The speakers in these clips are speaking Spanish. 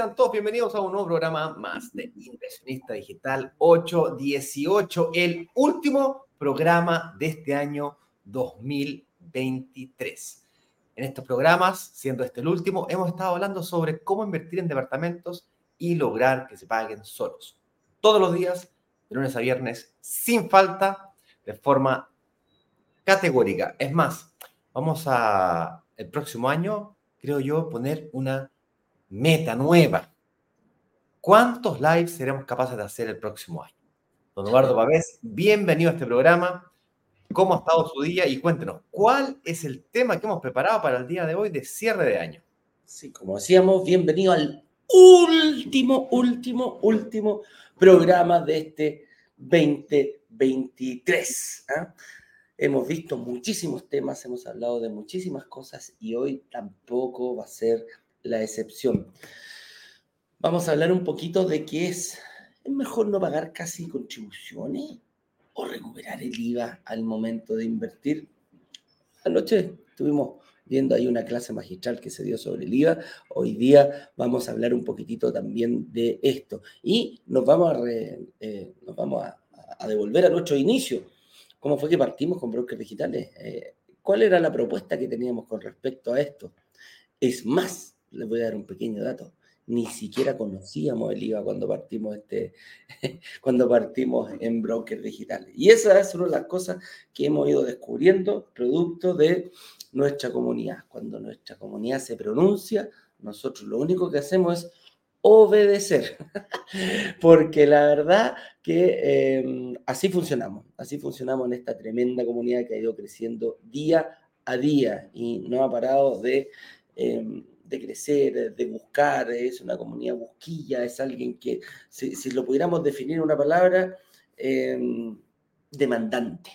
Sean todos bienvenidos a un nuevo programa más de Inversionista Digital 818, el último programa de este año 2023. En estos programas, siendo este el último, hemos estado hablando sobre cómo invertir en departamentos y lograr que se paguen solos. Todos los días, de lunes a viernes, sin falta, de forma categórica. Es más, vamos a el próximo año, creo yo, poner una meta nueva. ¿Cuántos lives seremos capaces de hacer el próximo año? Don Eduardo Pavés, bienvenido a este programa. ¿Cómo ha estado su día? Y cuéntenos, ¿cuál es el tema que hemos preparado para el día de hoy de cierre de año? Sí, como decíamos, bienvenido al último, último, último programa de este 2023. ¿ah? Hemos visto muchísimos temas, hemos hablado de muchísimas cosas y hoy tampoco va a ser la excepción. Vamos a hablar un poquito de qué es, es mejor no pagar casi contribuciones o recuperar el IVA al momento de invertir. Anoche estuvimos viendo ahí una clase magistral que se dio sobre el IVA. Hoy día vamos a hablar un poquitito también de esto y nos vamos a, eh, nos vamos a, devolver a nuestro inicio cómo fue que partimos con brokers digitales. Eh, ¿Cuál era la propuesta que teníamos con respecto a esto? Es más, les voy a dar un pequeño dato. Ni siquiera conocíamos el IVA cuando partimos, este, cuando partimos en brokers digitales. Y esa es una de las cosas que hemos ido descubriendo producto de nuestra comunidad. Cuando nuestra comunidad se pronuncia, nosotros lo único que hacemos es obedecer. Porque la verdad que em, así funcionamos, así funcionamos en esta tremenda comunidad que ha ido creciendo día a día y no ha parado de, em, de crecer, de buscar, es una comunidad busquilla, es alguien que, si, si lo pudiéramos definir en una palabra, em, demandante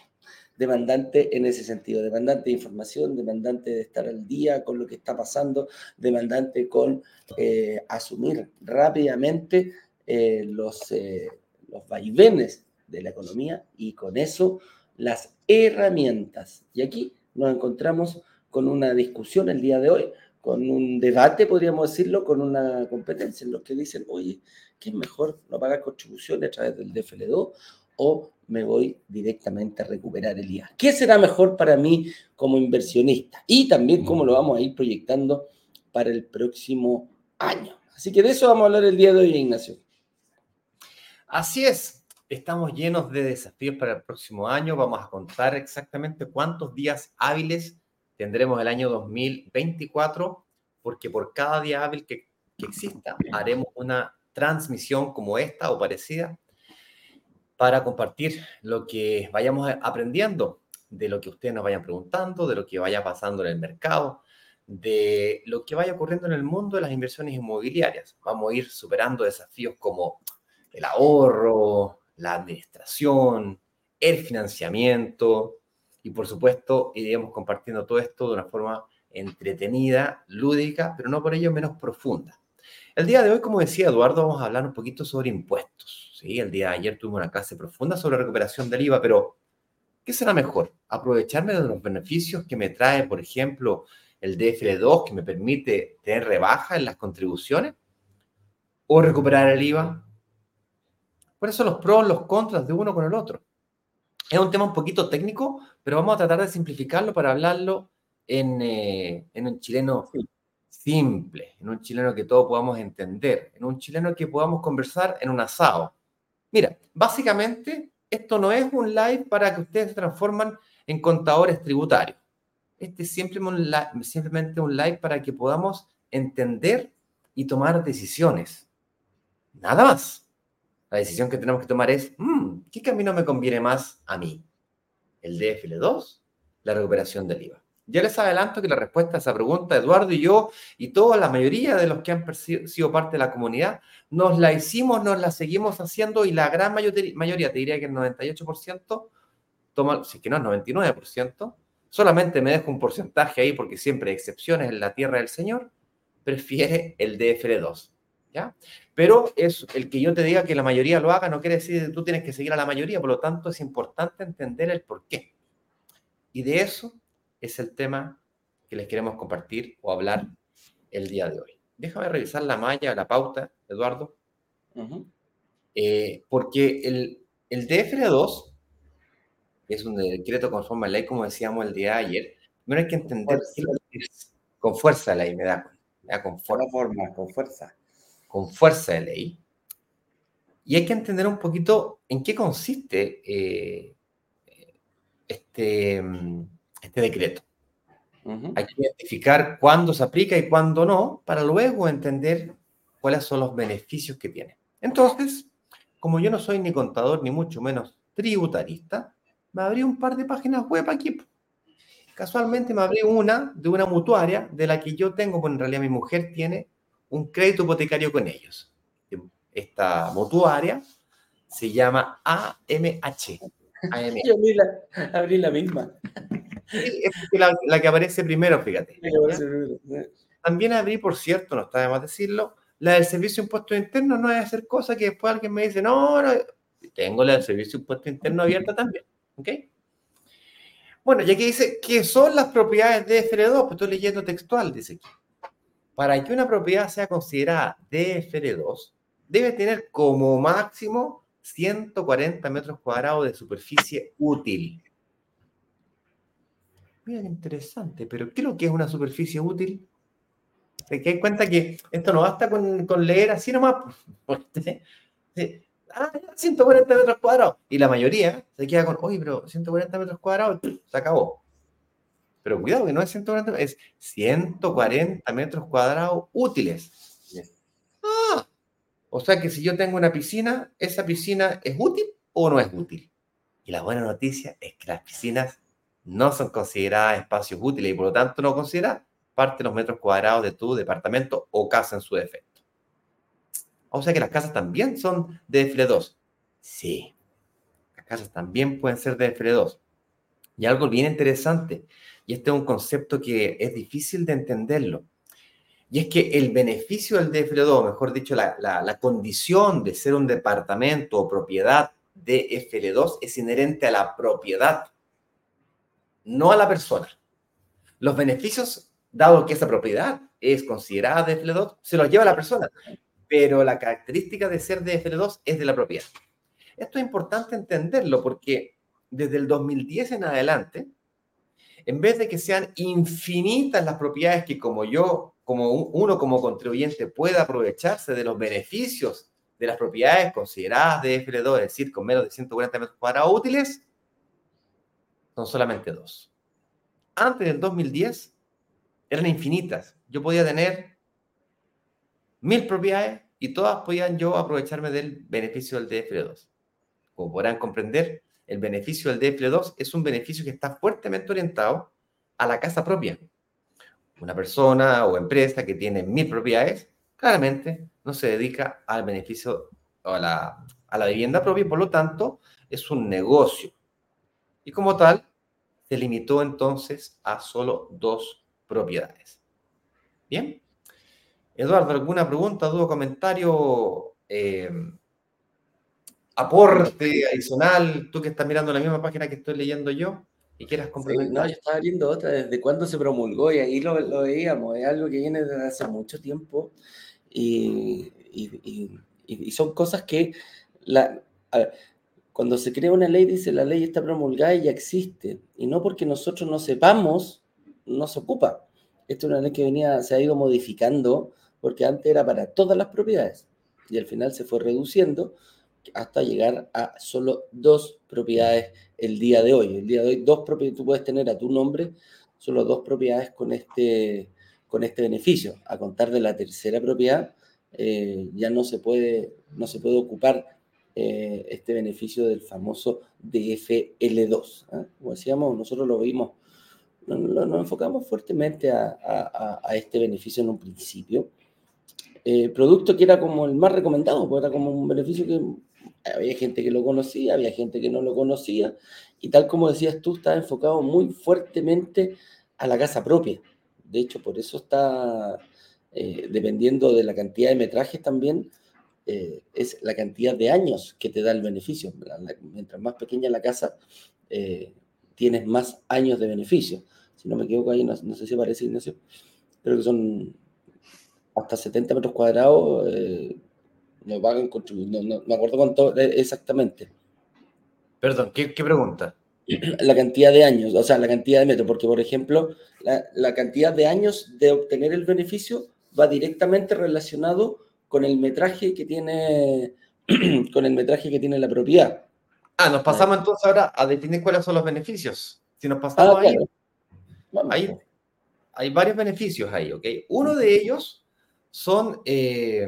demandante en ese sentido, demandante de información, demandante de estar al día con lo que está pasando, demandante con eh, asumir rápidamente eh, los, eh, los vaivenes de la economía y con eso las herramientas. Y aquí nos encontramos con una discusión el día de hoy, con un debate, podríamos decirlo, con una competencia en los que dicen, oye, ¿qué es mejor no pagar contribuciones a través del DFL2 o me voy directamente a recuperar el IVA. ¿Qué será mejor para mí como inversionista? Y también cómo lo vamos a ir proyectando para el próximo año. Así que de eso vamos a hablar el día de hoy, Ignacio. Así es. Estamos llenos de desafíos para el próximo año. Vamos a contar exactamente cuántos días hábiles tendremos el año 2024, porque por cada día hábil que, que exista, haremos una transmisión como esta o parecida para compartir lo que vayamos aprendiendo, de lo que ustedes nos vayan preguntando, de lo que vaya pasando en el mercado, de lo que vaya ocurriendo en el mundo de las inversiones inmobiliarias. Vamos a ir superando desafíos como el ahorro, la administración, el financiamiento y por supuesto iremos compartiendo todo esto de una forma entretenida, lúdica, pero no por ello menos profunda. El día de hoy, como decía Eduardo, vamos a hablar un poquito sobre impuestos. ¿sí? El día de ayer tuvimos una clase profunda sobre recuperación del IVA, pero ¿qué será mejor? ¿Aprovecharme de los beneficios que me trae, por ejemplo, el DFL2, que me permite tener rebaja en las contribuciones? ¿O recuperar el IVA? Por eso los pros, los contras de uno con el otro. Es un tema un poquito técnico, pero vamos a tratar de simplificarlo para hablarlo en, eh, en un chileno simple, en un chileno que todos podamos entender, en un chileno que podamos conversar en un asado. Mira, básicamente esto no es un live para que ustedes se transforman en contadores tributarios. Este es simplemente un live para que podamos entender y tomar decisiones. Nada más. La decisión que tenemos que tomar es, mm, ¿qué camino me conviene más a mí? ¿El DFL2? La recuperación del IVA. Ya les adelanto que la respuesta a esa pregunta, Eduardo y yo, y toda la mayoría de los que han sido parte de la comunidad, nos la hicimos, nos la seguimos haciendo y la gran mayoría, te diría que el 98%, toma, si es que no es 99%, solamente me dejo un porcentaje ahí porque siempre hay excepciones en la tierra del Señor, prefiere el DFL2. ¿Ya? Pero es el que yo te diga que la mayoría lo haga no quiere decir que tú tienes que seguir a la mayoría, por lo tanto es importante entender el por qué. Y de eso es el tema que les queremos compartir o hablar el día de hoy. déjame revisar la malla, la pauta, Eduardo, eh, porque el, el DFR2 es un decreto conforme a ley, como decíamos el día de ayer, pero hay que entender con fuerza de ley, me da, con forma, con fuerza. Con fuerza de ley. Y hay que entender un poquito en qué consiste eh, este, este decreto. Hay que identificar cuándo se aplica y cuándo no, para luego entender cuáles son los beneficios que tiene. Entonces, como yo no soy ni contador ni mucho menos tributarista, me abrí un par de páginas web aquí. Casualmente me abrí una de una mutuaria de la que yo tengo, pues en realidad mi mujer tiene un crédito hipotecario con ellos. Esta mutuaria se llama AMH. Yo abrí la, abrí la misma. es la, la, que aparece primero, fíjate. También abrí, por cierto, no está de más decirlo, la del servicio de impuestos internos no es hacer cosa que después alguien me dice, no, no, tengo la del servicio de impuestos internos abierta también. ¿Ok? Bueno, ya que dice, ¿qué son las propiedades de DFR2? Pues estoy leyendo textual, dice aquí. Para que una propiedad sea considerada DFR2, debe tener como máximo 140 metros cuadrados de superficie útil. Mira qué interesante, pero ¿qué es que es una superficie útil? Te das cuenta que esto no basta con, con leer así nomás. ah, 140 metros cuadrados. Y la mayoría se queda con, oye, pero 140 metros cuadrados, se acabó. Pero cuidado, que no es 140, es 140 metros cuadrados útiles. Ah, o sea que si yo tengo una piscina, ¿esa piscina es útil o no es útil? Y la buena noticia es que las piscinas no son consideradas espacios útiles y por lo tanto no consideran parte de los metros cuadrados de tu departamento o casa en su defecto. O sea que las casas también son de FL2. Sí, las casas también pueden ser de FL2. Y algo bien interesante, y este es un concepto que es difícil de entenderlo, y es que el beneficio del DFL2, mejor dicho, la, la, condición de ser un departamento o propiedad de FL2 es inherente a la propiedad, no a la persona. Los beneficios, dado que esa propiedad es considerada de FL2, se los lleva la persona pero la característica de ser de FL2 es de la propiedad. Esto es importante entenderlo porque desde el 2010 en adelante, en vez de que sean infinitas las propiedades que como yo, como uno como contribuyente pueda aprovecharse de los beneficios de las propiedades consideradas de FL2, es decir, con menos de 140 metros cuadrados útiles, son solamente dos. Antes del 2010 eran infinitas. Yo podía tener mil propiedades y todas podían yo aprovecharme del beneficio del DFL2. Como podrán comprender, el beneficio del DFL2 es un beneficio que está fuertemente orientado a la casa propia. Una persona o empresa que tiene mil propiedades, claramente no se dedica al beneficio o a la, a la vivienda propia por lo tanto es un negocio. Y como tal, se limitó entonces a solo dos propiedades. Bien. Eduardo, ¿alguna pregunta, duda, comentario, eh, aporte adicional? Tú que estás mirando la misma página que estoy leyendo yo y quieras complementar. no, yo estaba viendo otra desde cuándo se promulgó y ahí lo, lo veíamos. Es algo que viene desde hace mucho tiempo y, y, y, son cosas que la, cuando se crea una ley dice la ley está promulgada y ya existe y no porque nosotros no sepamos no se ocupa. Esta es una ley que venía, se ha ido modificando porque antes era para todas las propiedades y al final se fue reduciendo hasta llegar a solo dos propiedades el día de hoy. El día de hoy, dos propiedades, tú puedes tener a tu nombre solo dos propiedades con este, con este beneficio. A contar de la tercera propiedad, eh, ya no se puede, no se puede ocupar eh, este beneficio del famoso DFL2. ¿ah? Como decíamos, nosotros lo vimos, nos, enfocamos fuertemente a, a este beneficio en un principio eh, producto que era como el más recomendado, porque era como un beneficio que había gente que lo conocía, había gente que no lo conocía, y tal como decías tú, está enfocado muy fuertemente a la casa propia. De hecho, por eso está, eh, dependiendo de la cantidad de metrajes también, eh, es la cantidad de años que te da el beneficio. mientras más pequeña la casa, tienes más años de beneficio. Si no me equivoco, ahí no, sé si aparece Ignacio, pero que son hasta 70 metros cuadrados eh, no pagan contribución. No, me acuerdo cuánto eh, exactamente. Perdón, ¿qué, pregunta? La cantidad de años, o sea, la cantidad de metros, porque por ejemplo, la, cantidad de años de obtener el beneficio va directamente relacionado con el metraje que tiene, con el metraje que tiene la propiedad. Ah, nos pasamos entonces ahora a definir cuáles son los beneficios. Si nos pasamos ah, ahí, hay varios beneficios ahí, ¿ok? Uno de ellos son eh,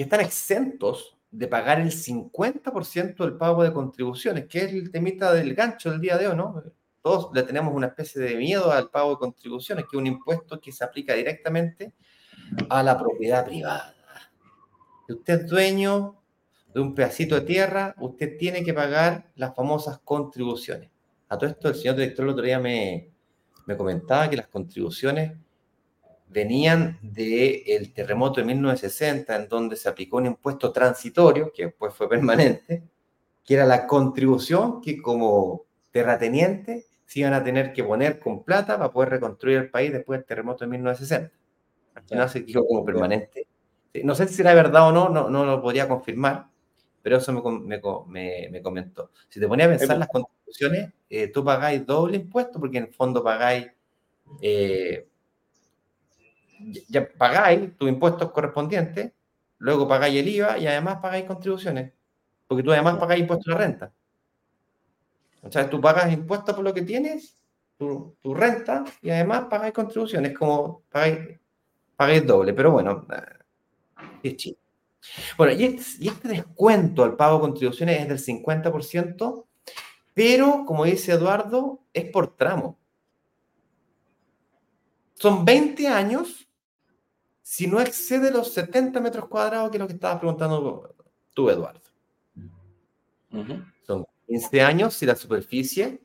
que están exentos de pagar el 50% del pago de contribuciones, que es el temita del gancho del día de hoy, ¿no? Todos le tenemos una especie de miedo al pago de contribuciones, que es un impuesto que se aplica directamente a la propiedad privada. Si usted es dueño de un pedacito de tierra, usted tiene que pagar las famosas contribuciones. A todo esto, el señor director el otro día me, me comentaba que las contribuciones venían del terremoto de 1960, en donde se aplicó un impuesto transitorio, que después fue permanente, que era la contribución que como terrateniente se iban a tener que poner con plata para poder reconstruir el país después del terremoto de 1960. Al final se dijo como permanente. No sé si era verdad o no, no, no lo podría confirmar, pero eso me, me, me, comentó. Si te ponía a pensar las contribuciones, eh, tú pagáis doble impuesto porque en el fondo pagáis, eh, ya pagáis tus impuestos correspondientes, luego pagáis el IVA y además pagáis contribuciones, porque tú además pagáis impuestos a la renta. O sea, tú pagas impuestos por lo que tienes, tu, renta, y además pagáis contribuciones, como pagáis, pagáis doble, pero bueno, eh, es chido. Bueno, y este, descuento al pago de contribuciones es del 50%, pero como dice Eduardo, es por tramo. Son 20 años si no excede los 70 metros cuadrados, que es lo que estabas preguntando tú, Eduardo. Son 15 años si la superficie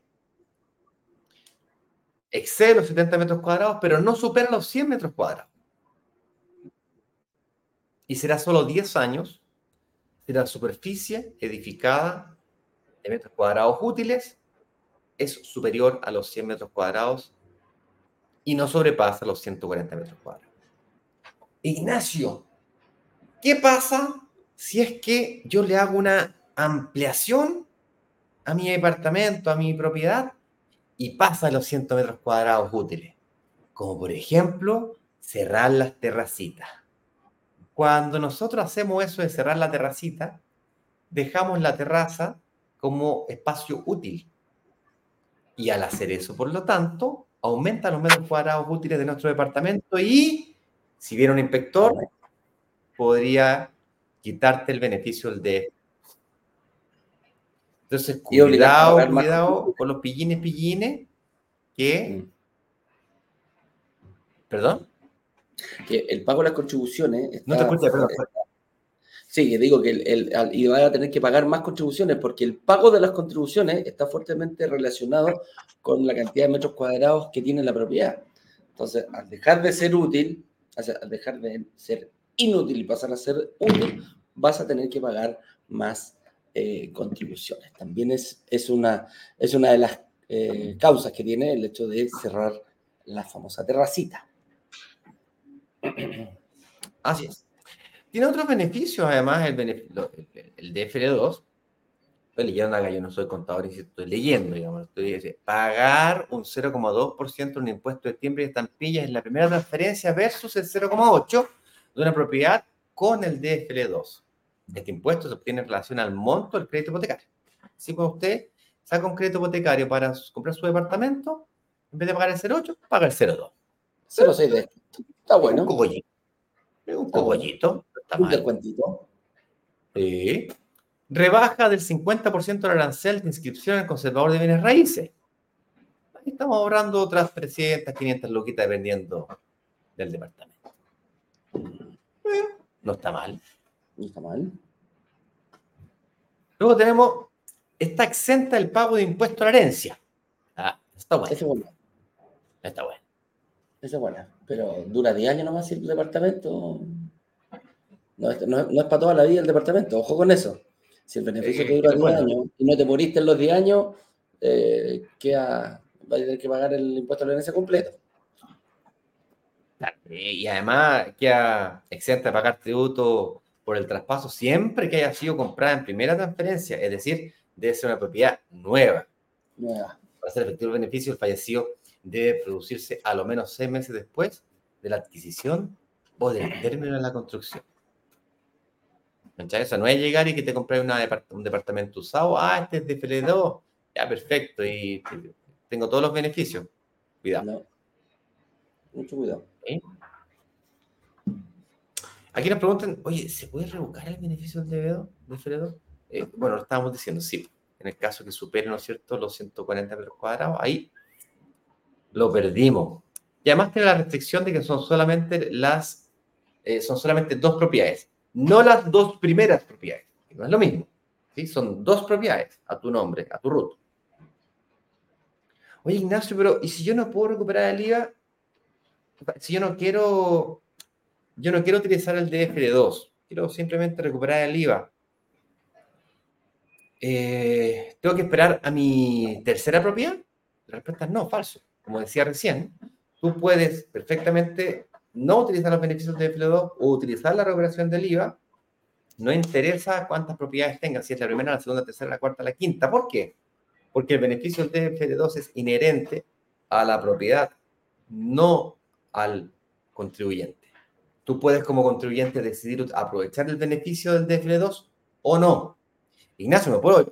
excede los 70 metros cuadrados, pero no supera los 100 metros cuadrados y será solo 10 años si la superficie edificada de metros cuadrados útiles es superior a los 100 metros cuadrados y no sobrepasa los 140 metros cuadrados. Ignacio, ¿qué pasa si es que yo le hago una ampliación a mi departamento, a mi propiedad, y pasa los 100 metros cuadrados útiles? Como por ejemplo, cerrar las terracitas. Cuando nosotros hacemos eso de cerrar la terracita, dejamos la terraza como espacio útil. Y al hacer eso, por lo tanto, aumenta los metros cuadrados útiles de nuestro departamento y, si viene un inspector, podría quitarte el beneficio del DF. Entonces, cuidado, cuidado con los pillines, pillines, que... Mm. ¿Perdón? que el pago de las contribuciones. no te escuché, perdón. Sí, que digo que el, y va a tener que pagar más contribuciones porque el pago de las contribuciones está fuertemente relacionado con la cantidad de metros cuadrados que tiene la propiedad. Entonces, al dejar de ser útil, al dejar de ser inútil y pasar a ser útil, vas a tener que pagar más eh, contribuciones. También es, es, una, es una de las eh, causas que tiene el hecho de cerrar la famosa terracita. Así es. Tiene otros beneficios, además, el, el, DFL2. Estoy leyendo acá, yo no soy contador, estoy leyendo, digamos. Estoy diciendo, pagar un 0,2% de un impuesto de timbre y estampillas en la primera transferencia versus el 0,8% de una propiedad con el DFL2. Este impuesto se obtiene en relación al monto del crédito hipotecario. Si usted saca un crédito hipotecario para comprar su departamento, en vez de pagar el 0,8, paga el 0,2. 0,6 de Está bueno. Un cogollito. Un cogollito. Está un descuentito. Sí. Rebaja del 50% del arancel de inscripción al conservador de bienes raíces. Ahí estamos ahorrando otras 300, 500 loquitas dependiendo del departamento. no está mal. No está mal. Luego tenemos, está exenta el pago de impuesto a la herencia. Ah, está bueno. bueno. Está bueno. Esa es buena. Pero dura 10 años nomás el departamento. No, es para toda la vida el departamento. Ojo con eso. Si el beneficio te dura 10 años y no te moriste en los 10 años, eh, queda, vas a tener que pagar el impuesto a la herencia completo. Y además queda exenta de pagar tributo por el traspaso siempre que haya sido comprada en primera transferencia, es decir, debe ser una propiedad nueva. Nueva. Para ser efectivo el beneficio, el fallecido debe producirse a lo menos seis meses después de la adquisición o del término de la construcción. Eso no es llegar y que te compres un departamento usado. Ah, este es de FL2. Ya, perfecto. Y tengo todos los beneficios. Cuidado. Mucho cuidado. Aquí nos preguntan, oye, ¿se puede revocar el beneficio del DB2, de FL2? Eh, bueno, lo estábamos diciendo, sí. En el caso que supere, ¿no es cierto?, los 140 metros cuadrados, ahí lo perdimos. Y además tiene la restricción de que son solamente las, eh, son solamente dos propiedades, no las dos primeras propiedades, no es lo mismo. ¿sí? Son dos propiedades a tu nombre, a tu root. Oye, Ignacio, pero ¿y si yo no puedo recuperar el IVA? Si yo no quiero, yo no quiero utilizar el DFD2, quiero simplemente recuperar el IVA. Eh, ¿Tengo que esperar a mi tercera propiedad? La respuesta es no, falso como decía recién, tú puedes perfectamente no utilizar los beneficios de DFL2 o utilizar la recuperación del IVA. No interesa cuántas propiedades tengas, si es la primera, la segunda, la tercera, la cuarta, la quinta. ¿Por qué? Porque el beneficio del DFL2 es inherente a la propiedad, no al contribuyente. Tú puedes como contribuyente decidir aprovechar el beneficio del DFL2 o no. Ignacio, ¿me puedo?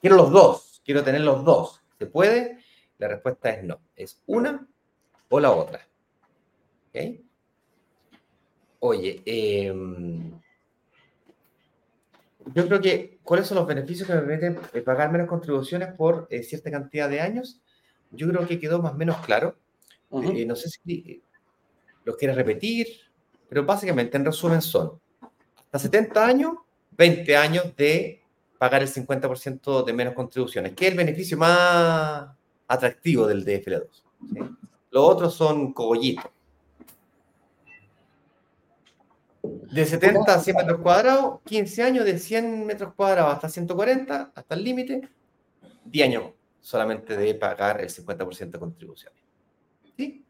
Quiero los dos, quiero tener los dos. ¿Se puede? La respuesta es no. Es una o la otra. Oye, em, yo creo que, ¿cuáles son los beneficios que me permiten eh, pagar menos contribuciones por eh, cierta cantidad de años? Yo creo que quedó más o menos claro. Eh, no sé si los quieres repetir, pero básicamente, en resumen, son hasta 70 años, 20 años de pagar el 50% de menos contribuciones, que es el beneficio más, atractivo del DFL2. Los otros son cogollitos. De 70 a 100 metros cuadrados, 15 años de 100 metros cuadrados hasta 140, hasta el límite, 10 años solamente de pagar el 50% de contribuciones. ¿Sí?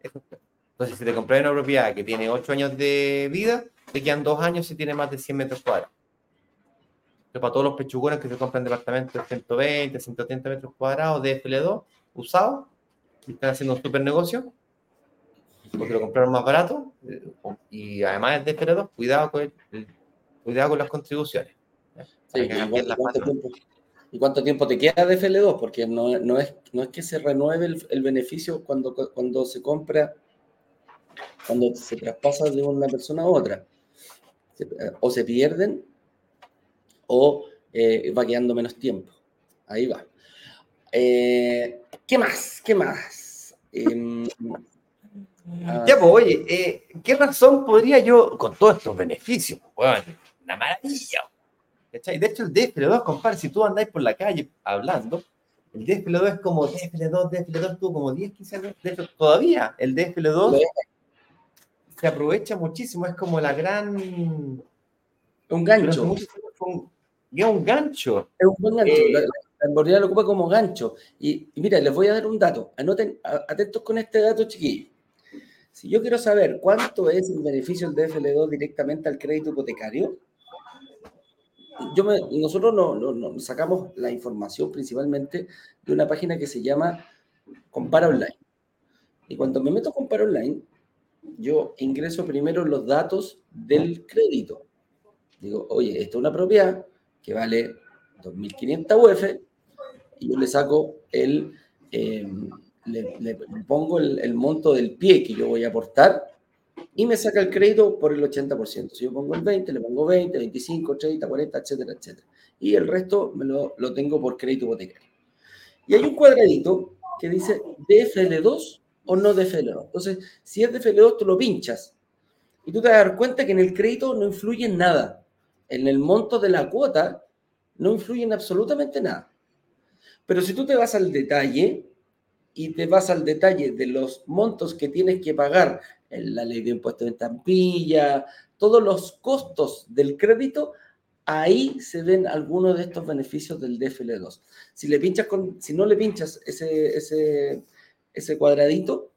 Entonces, si te compras una propiedad que tiene 8 años de vida, te quedan 2 años si tiene más de 100 metros cuadrados para todos los pechugones que se compran departamentos de 120, 130 metros cuadrados de FL2 usados, y están haciendo un super negocio, porque lo compraron más barato, eh, y además de FL2, cuidado con, cuidado con las contribuciones. ¿y, cuánto tiempo, te queda de FL2? Porque no, no, es, no es que se renueve el, el beneficio cuando, cuando se compra, cuando se traspasa de una persona a otra. O se pierden o eh, va quedando menos tiempo. Ahí va. Eh, ¿Qué más? ¿Qué más? Em, ah, ya, pues, oye, eh, ¿qué razón podría yo, con todos estos beneficios, bueno, una maravilla? De hecho, el DFL2, compadre, si tú andáis por la calle hablando, el DFL2 es como DFL2, DFL2 tuvo como 10, 15 años. De hecho, todavía el DFL2 se aprovecha muchísimo, es como la gran. Un gancho es un gancho. Es un buen gancho. Eh, la, la lo ocupa como gancho. Y, mira, les voy a dar un dato. Anoten, atentos con este dato, chiquillos. Si yo quiero saber cuánto es el beneficio del DFL2 directamente al crédito hipotecario, yo nosotros no, sacamos la información principalmente de una página que se llama Compara Online. Y cuando me meto a Compara Online, yo ingreso primero los datos del crédito. Digo, oye, esta es una propiedad que vale 2.500 UF, y yo le saco el, eh, le, pongo el, monto del pie que yo voy a aportar y me saca el crédito por el 80%. Si yo pongo el 20, le pongo 20, 25, 30, 40, etcétera, etcétera. Y el resto me lo, lo tengo por crédito hipotecario. Y hay un cuadradito que dice DFL2 o no DFL2. Entonces, si es DFL2, tú lo pinchas y tú te vas a dar cuenta que en el crédito no influye en nada en el monto de la cuota no influyen absolutamente nada. Pero si tú te vas al detalle y te vas al detalle de los montos que tienes que pagar en la ley de impuestos de estampilla, todos los costos del crédito, ahí se ven algunos de estos beneficios del DFL2. Si, le pinchas si no le pinchas ese, ese, ese cuadradito,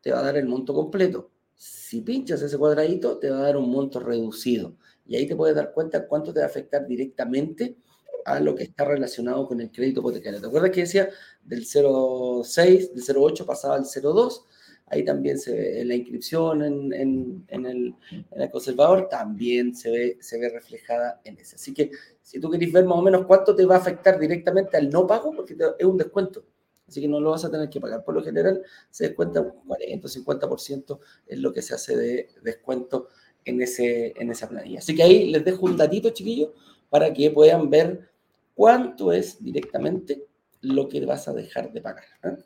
te va a dar el monto completo. Si pinchas ese cuadradito, te va a dar un monto reducido. Y ahí te puedes dar cuenta cuánto te va a afectar directamente a lo que está relacionado con el crédito hipotecario. ¿Te acuerdas que decía del 0,6, del 0,8 pasaba al 0,2? Ahí también se ve la inscripción en, el, en, conservador, también se ve, se ve reflejada en ese. Así que si tú querés ver más o menos cuánto te va a afectar directamente al no pago, porque es un descuento. Así que no lo vas a tener que pagar. Por lo general se descuenta un 40 o 50% es lo que se hace de descuento en, en esa planilla. Así que ahí les dejo un datito, chiquillos, para que puedan ver cuánto es directamente lo que vas a dejar de pagar. ¿eh?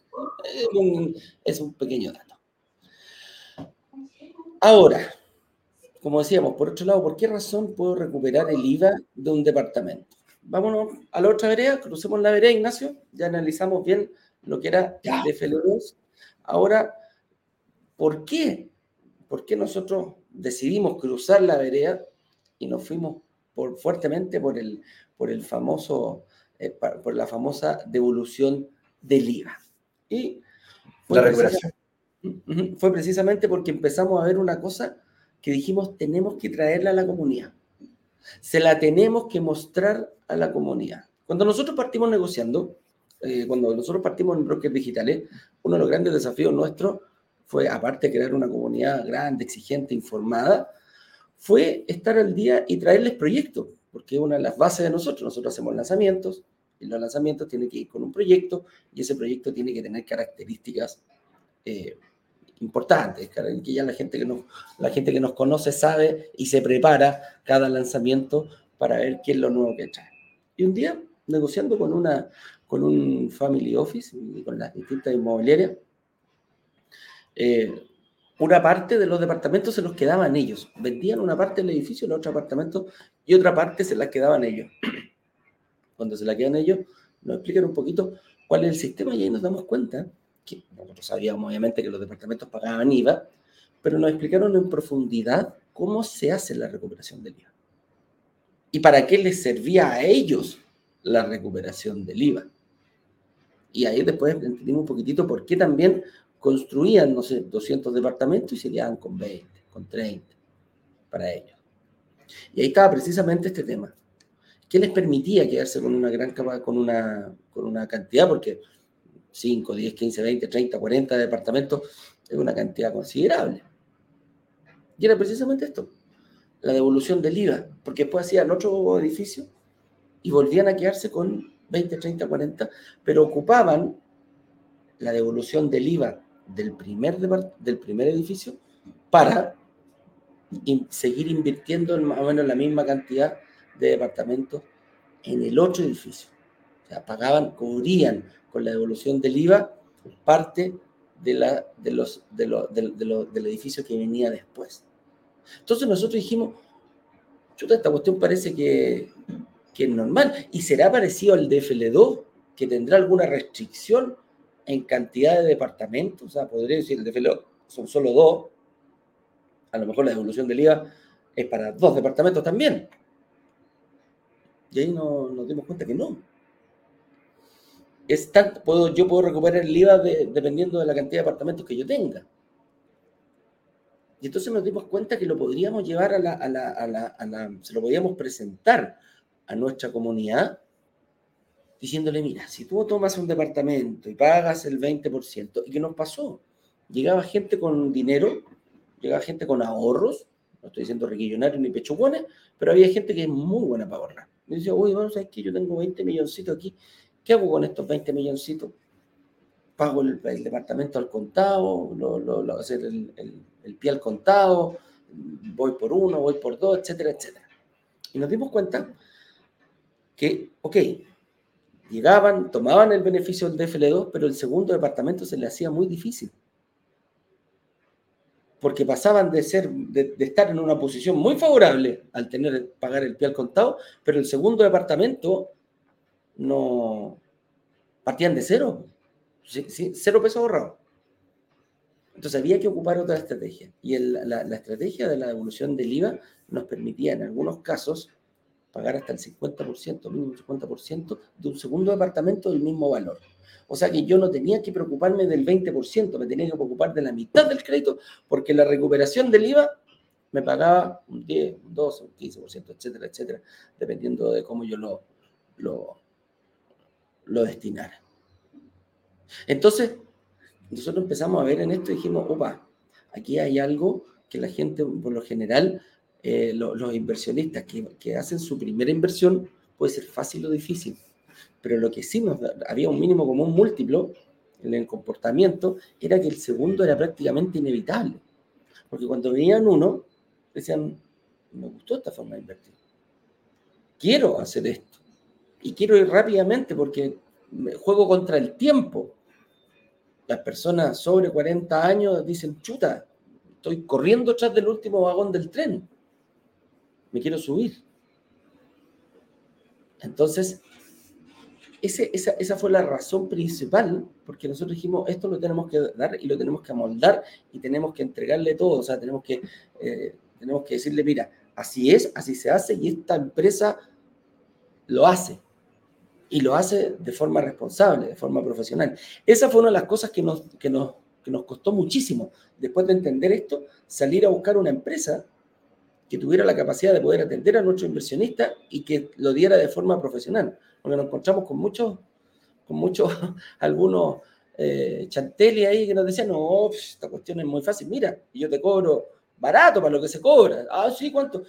Es, un, pequeño dato. Ahora, como decíamos, por otro lado, ¿por qué razón puedo recuperar el IVA de un departamento? Vámonos a la otra vereda, crucemos la vereda, Ignacio, ya analizamos bien lo que era el FL2. Ahora, ¿por qué? ¿Por qué nosotros decidimos cruzar la vereda y nos fuimos por, fuertemente por el, por el famoso, eh, por la famosa devolución del IVA. Y fue la recuperación. Fue precisamente porque empezamos a ver una cosa que dijimos, tenemos que traerla a la comunidad. Se la tenemos que mostrar a la comunidad. Cuando nosotros partimos negociando, eh, cuando nosotros partimos en brokers digitales, uno de los grandes desafíos nuestros fue, aparte de crear una comunidad grande, exigente, informada, fue estar al día y traerles proyectos, porque es una de las bases de nosotros. Nosotros hacemos lanzamientos, y los lanzamientos tienen que ir con un proyecto, y ese proyecto tiene que tener características eh, importantes, que ya la gente que, nos, la gente que nos conoce sabe y se prepara cada lanzamiento para ver qué es lo nuevo que trae. Y un día, negociando con, una, con un family office y con las distintas inmobiliarias, eh, una parte de los departamentos se los quedaban ellos. Vendían una parte del edificio, la otra apartamento, y otra parte se la quedaban ellos. Cuando se la quedan ellos, nos explican un poquito cuál es el sistema y ahí nos damos cuenta que nosotros sabíamos obviamente que los departamentos pagaban IVA, pero nos explicaron en profundidad cómo se hace la recuperación del IVA y para qué les servía a ellos la recuperación del IVA. Y ahí después entendimos un poquitito por qué también construían, no sé, 200 departamentos y se quedaban con 20, con 30 para ellos. Y ahí estaba precisamente este tema. ¿Qué les permitía quedarse con una gran con una, con una cantidad? Porque 5, 10, 15, 20, 30, 40 departamentos es una cantidad considerable. Y era precisamente esto, la devolución del IVA, porque después hacían otro edificio y volvían a quedarse con 20, 30, 40, pero ocupaban la devolución del IVA del primer, del primer edificio para seguir invirtiendo en más o menos la misma cantidad de departamentos en el otro edificio. O sea, pagaban, cubrían con la devolución del IVA parte de la, de los, de del edificio que venía después. Entonces nosotros dijimos, chuta, esta cuestión parece que, que es normal y será parecido al DFL2, que tendrá alguna restricción en cantidad de departamentos, o sea, podría decir, el DFL son solo dos, a lo mejor la devolución del IVA es para dos departamentos también. Y ahí no, nos dimos cuenta que no. Es puedo, yo puedo recuperar el IVA dependiendo de la cantidad de departamentos que yo tenga. Y entonces nos dimos cuenta que lo podríamos llevar a la se lo podíamos presentar a nuestra comunidad diciéndole, mira, si tú tomas un departamento y pagas el 20%, ¿y qué nos pasó? Llegaba gente con dinero, llegaba gente con ahorros, no estoy diciendo riquillonario ni pechugones, pero había gente que es muy buena para ahorrar. Me decía, uy, bueno, ¿sabes qué? Yo tengo 20 milloncitos aquí, ¿qué hago con estos 20 milloncitos? Pago el, departamento al contado, lo, lo, hacer el, el pie al contado, voy por uno, voy por dos, etcétera, etcétera. Y nos dimos cuenta que, ok, Llegaban, tomaban el beneficio del DFL2, pero el segundo departamento se le hacía muy difícil. Porque pasaban de, ser, de, estar en una posición muy favorable al tener pagar el pie al contado, pero el segundo departamento no partían de cero, cero pesos ahorrados. Entonces había que ocupar otra estrategia. Y la, la, estrategia de la devolución del IVA nos permitía en algunos casos pagar hasta el 50%, mínimo 50% de un segundo departamento del mismo valor. O sea que yo no tenía que preocuparme del 20%, me tenía que preocupar de la mitad del crédito, porque la recuperación del IVA me pagaba un 10, un 12, un 15%, etcétera, etcétera, dependiendo de cómo yo lo, lo, lo destinara. Entonces, nosotros empezamos a ver en esto y dijimos, opa, aquí hay algo que la gente, por lo general, eh, los inversionistas que, hacen su primera inversión, puede ser fácil o difícil, pero lo que sí nos había un mínimo común múltiplo en el comportamiento era que el segundo era prácticamente inevitable, porque cuando veían uno, decían, me gustó esta forma de invertir, quiero hacer esto, y quiero ir rápidamente porque juego contra el tiempo. Las personas sobre 40 años dicen, chuta, estoy corriendo tras del último vagón del tren. Me quiero subir. Entonces, esa, fue la razón principal, porque nosotros dijimos, esto lo tenemos que dar y lo tenemos que amoldar y tenemos que entregarle todo, o sea, tenemos que, eh, tenemos que decirle, mira, así es, así se hace y esta empresa lo hace y lo hace de forma responsable, de forma profesional. Esa fue una de las cosas que nos, que nos, que nos costó muchísimo, después de entender esto, salir a buscar una empresa que tuviera la capacidad de poder atender a nuestro inversionista y que lo diera de forma profesional. Porque nos encontramos con muchos, con muchos, algunos eh, chanteles ahí que nos decían, no, esta cuestión es muy fácil, mira, yo te cobro barato para lo que se cobra. Ah, sí, ¿cuánto?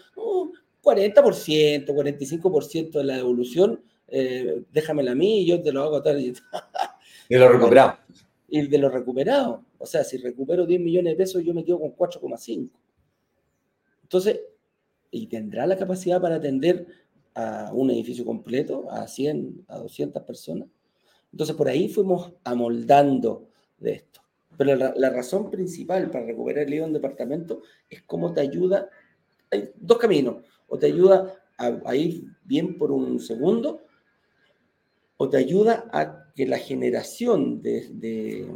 40%, 45% de la devolución eh, déjamela a mí y yo te lo hago tal. Y, y lo recuperado. Y de lo recuperado. O sea, si recupero 10 millones de pesos, yo me quedo con 4,5. Entonces, y tendrá la capacidad para atender a un edificio completo, a 100, a 200 personas. Entonces, por ahí fuimos amoldando de esto. Pero la, razón principal para recuperar el IVA en departamento es cómo te ayuda. Hay dos caminos. O te ayuda a ir bien por un segundo, o te ayuda a que la generación de,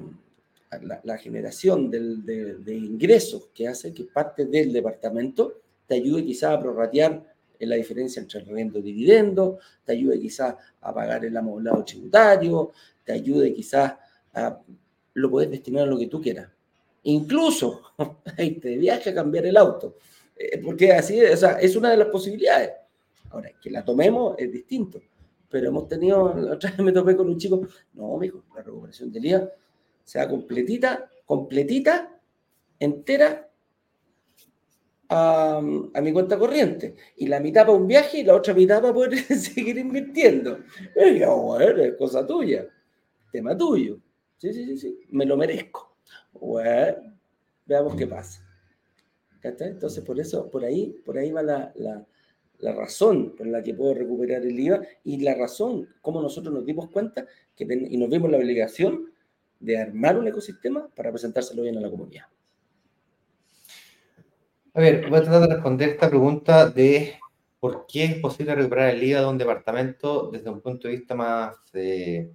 la, generación de, ingresos que hace que parte del departamento te ayude quizás a prorratear la diferencia entre el rento y dividendo, te ayude quizás a pagar el amoblado tributario, te ayude quizás a lo puedes destinar a lo que tú quieras. Incluso te viaje a cambiar el auto, eh, porque así o sea, es una de las posibilidades. Ahora, que la tomemos es distinto pero hemos tenido, otra vez me topé con un chico, no, mijo, la recuperación del IVA se da completita, completita, entera a, mi cuenta corriente. Y la mitad para un viaje y la otra mitad para poder seguir invirtiendo. Y digo, bueno, es cosa tuya, tema tuyo. Sí, sí, sí, sí, me lo merezco. Bueno, veamos qué pasa. Entonces, por eso, por ahí, por ahí va la la razón por la que puedo recuperar el IVA y la razón, como nosotros nos dimos cuenta que y nos vimos la obligación de armar un ecosistema para presentárselo bien a la comunidad. A ver, voy a tratar de responder esta pregunta de por qué es posible recuperar el IVA de un departamento desde un punto de vista más, eh,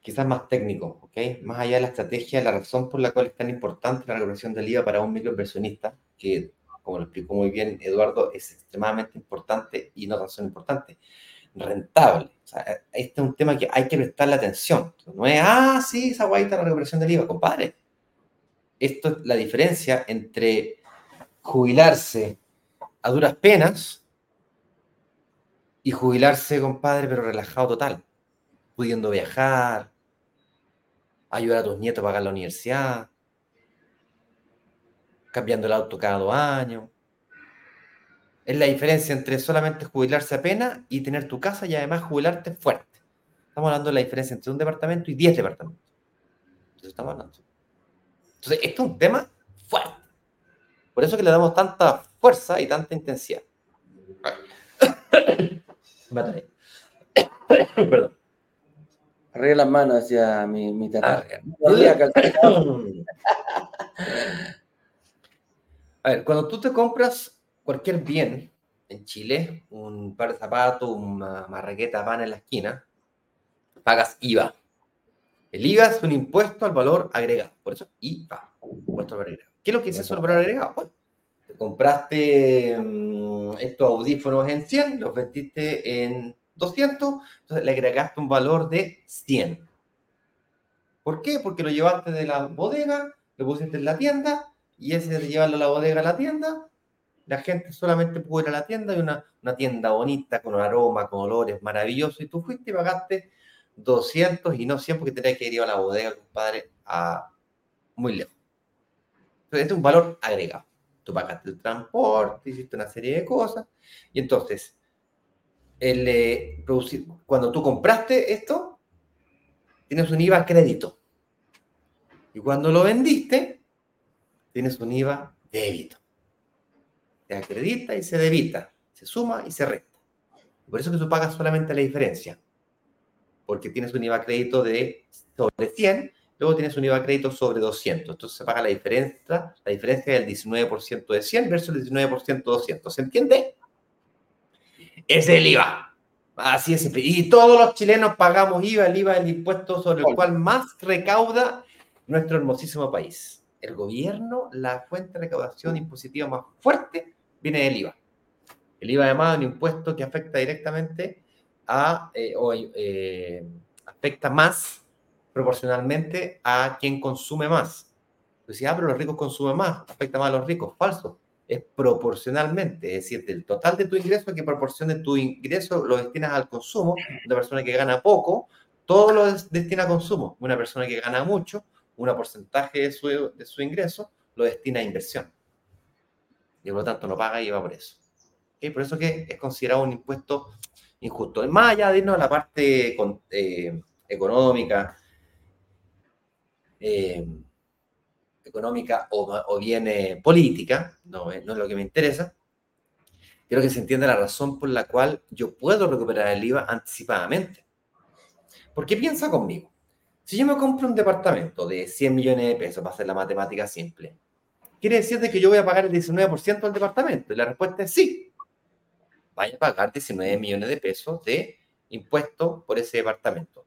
quizás más técnico, ¿ok? Más allá de la estrategia, la razón por la cual es tan importante la recuperación del IVA para un microinversionista, que como lo explicó muy bien Eduardo, es extremadamente importante y no razón importante, rentable. este es un tema que hay que prestarle atención. No es, ah, sí, esa guaita la recuperación del IVA, compadre. Esto es la diferencia entre jubilarse a duras penas y jubilarse, compadre, pero relajado total, pudiendo viajar, ayudar a tus nietos a pagar la universidad, cambiando el auto cada dos años. Es la diferencia entre solamente jubilarse apenas y tener tu casa y además jubilarte fuerte. Estamos hablando de la diferencia entre un departamento y diez departamentos. Entonces estamos hablando. Entonces, esto es un tema fuerte. Por eso que le damos tanta fuerza y tanta intensidad. Perdón. Arriba las manos hacia mi, mi tata. A ver, cuando tú te compras cualquier bien en Chile, un par de zapatos, una marraqueta van en la esquina, pagas IVA. El IVA es un impuesto al valor agregado. Por eso, IVA, impuesto al valor agregado. ¿Qué es lo que es eso el valor agregado? compraste mm, estos audífonos en 100, los vendiste en 200, entonces le agregaste un valor de 100. ¿Por qué? Porque lo llevaste de la bodega, lo pusiste en la tienda y ese de llevarlo a la bodega a la tienda, la gente solamente pudo ir a la tienda y una, una tienda bonita, con aroma, con olores maravillosos, y tú fuiste y pagaste 200 y no 100 porque tenías que ir a la bodega, compadre, a muy lejos. Entonces, este es un valor agregado. Tú pagaste el transporte, hiciste una serie de cosas, y entonces, el, eh, producir, cuando tú compraste esto, tienes un IVA crédito. Y cuando lo vendiste, tienes un IVA débito. Se acredita y se debita, se suma y se resta. Por eso que tú pagas solamente la diferencia, porque tienes un IVA crédito de sobre 100, luego tienes un IVA crédito sobre 200. Entonces se paga la diferencia, la diferencia del 19% de 100 versus el 19% de 200. ¿Se entiende? Es el IVA. Así es. Y todos los chilenos pagamos IVA, el IVA es el impuesto sobre el cual más recauda nuestro hermosísimo país. El gobierno, la fuente de recaudación impositiva más fuerte viene del IVA. El IVA además es un impuesto que afecta directamente a, eh, eh, afecta más proporcionalmente a quien consume más. Pues si, ah, pero los ricos consumen más, afecta más a los ricos. Falso. Es proporcionalmente, es decir, del total de tu ingreso que proporcione tu ingreso lo destinas al consumo. Una persona que gana poco, todo lo destina a consumo. Una persona que gana mucho, un porcentaje de su, ingreso lo destina a inversión. Y por lo tanto no paga y va por eso. Por eso que es considerado un impuesto injusto. Más allá de irnos a la parte eh, económica, eh, económica o, bien eh, política, no, no es lo que me interesa, quiero que se entienda la razón por la cual yo puedo recuperar el IVA anticipadamente. Porque piensa conmigo, si yo me compro un departamento de 100 millones de pesos, para hacer la matemática simple, quiere decir de que yo voy a pagar el 19% del departamento. Y la respuesta es sí. Vaya a pagar 19 millones de pesos de impuesto por ese departamento.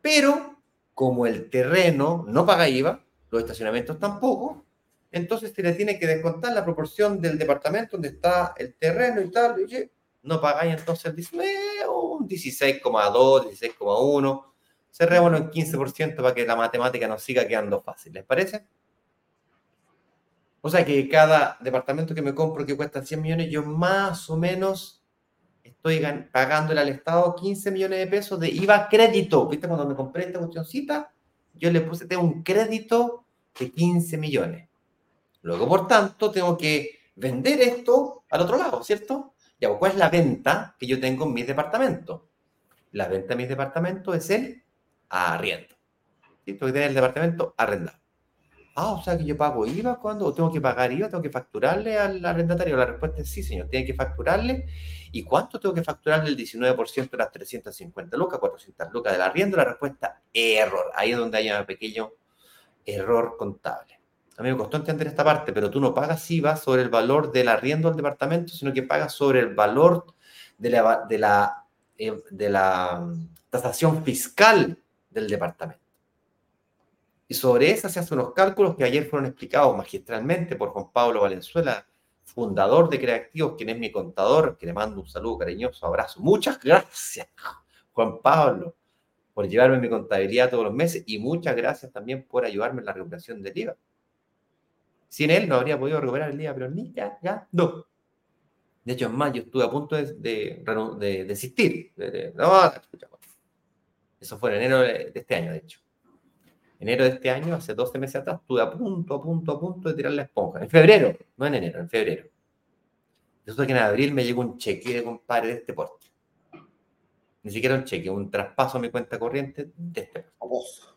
Pero como el terreno no paga IVA, los estacionamientos tampoco, entonces se le tiene que descontar la proporción del departamento donde está el terreno y tal. Y no pagáis entonces el 19, un 16,2, 16,1. Cerrémoslo en 15% para que la matemática nos siga quedando fácil. ¿Les parece? O sea que cada departamento que me compro que cuesta 100 millones, yo más o menos estoy pagándole al Estado 15 millones de pesos de IVA crédito. ¿Viste? Cuando me compré esta cuestioncita, yo le puse tengo un crédito de 15 millones. Luego, por tanto, tengo que vender esto al otro lado, ¿cierto? Ya, pues, ¿cuál es la venta que yo tengo en mis departamentos? La venta de mis departamentos es el arriendo. Tengo que tener el departamento arrendado. Ah, o sea que yo pago IVA cuando, tengo que pagar IVA, tengo que facturarle al arrendatario. La respuesta es sí, señor, tiene que facturarle. ¿Y cuánto tengo que facturarle el 19% de las 350 lucas, 400 lucas del arriendo? La respuesta, error. Ahí es donde hay un pequeño error contable. A mí me costó entender esta parte, pero tú no pagas IVA sobre el valor del arriendo del departamento, sino que pagas sobre el valor de la, de la, eh, de la mm, tasación fiscal del departamento. Y sobre esa se hacen unos cálculos que ayer fueron explicados magistralmente por Juan Pablo Valenzuela, fundador de Creativos, quien es mi contador, que le mando un saludo cariñoso, abrazo. Muchas gracias, Juan Pablo, por llevarme mi contabilidad todos los meses y muchas gracias también por ayudarme en la recuperación del IVA. Sin él no habría podido recuperar el IVA, pero ni no. De hecho, es más, yo estuve a punto de, de, desistir. eso fue en enero de este año, de hecho enero de este año, hace 12 meses atrás, estuve a punto, a punto, a punto de tirar la esponja. En febrero, no en enero, en febrero. Resulta que en abril me llegó un cheque de compadre de este porte. Ni siquiera un cheque, un traspaso a mi cuenta corriente de este Jugoso.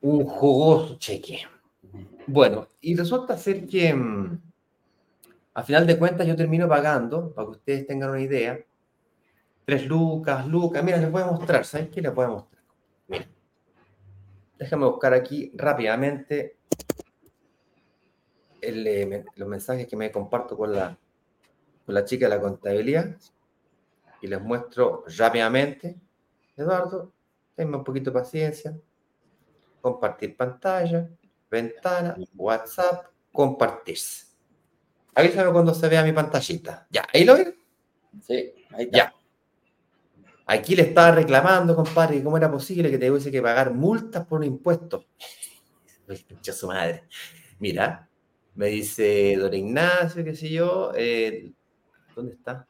Un jugoso cheque. Bueno, y resulta ser que mm, a final de cuentas yo termino pagando, para que ustedes tengan una idea, tres lucas, lucas. Mira, les voy a mostrar, ¿saben qué les voy a mostrar? Déjame buscar aquí rápidamente eh, los mensajes que me comparto con la, con la chica de la contabilidad y les muestro rápidamente. Eduardo, tenme un poquito de paciencia. Compartir pantalla, ventana, WhatsApp, compartirse. Avísame cuando se vea mi pantallita. Ya, ¿ahí lo ven? Sí, ahí está. Ya. Aquí le estaba reclamando, compadre, cómo era posible que te hubiese que pagar multas por un impuesto. Pinche su madre. Mira, me dice don Ignacio, qué sé yo. eh, ¿Dónde está?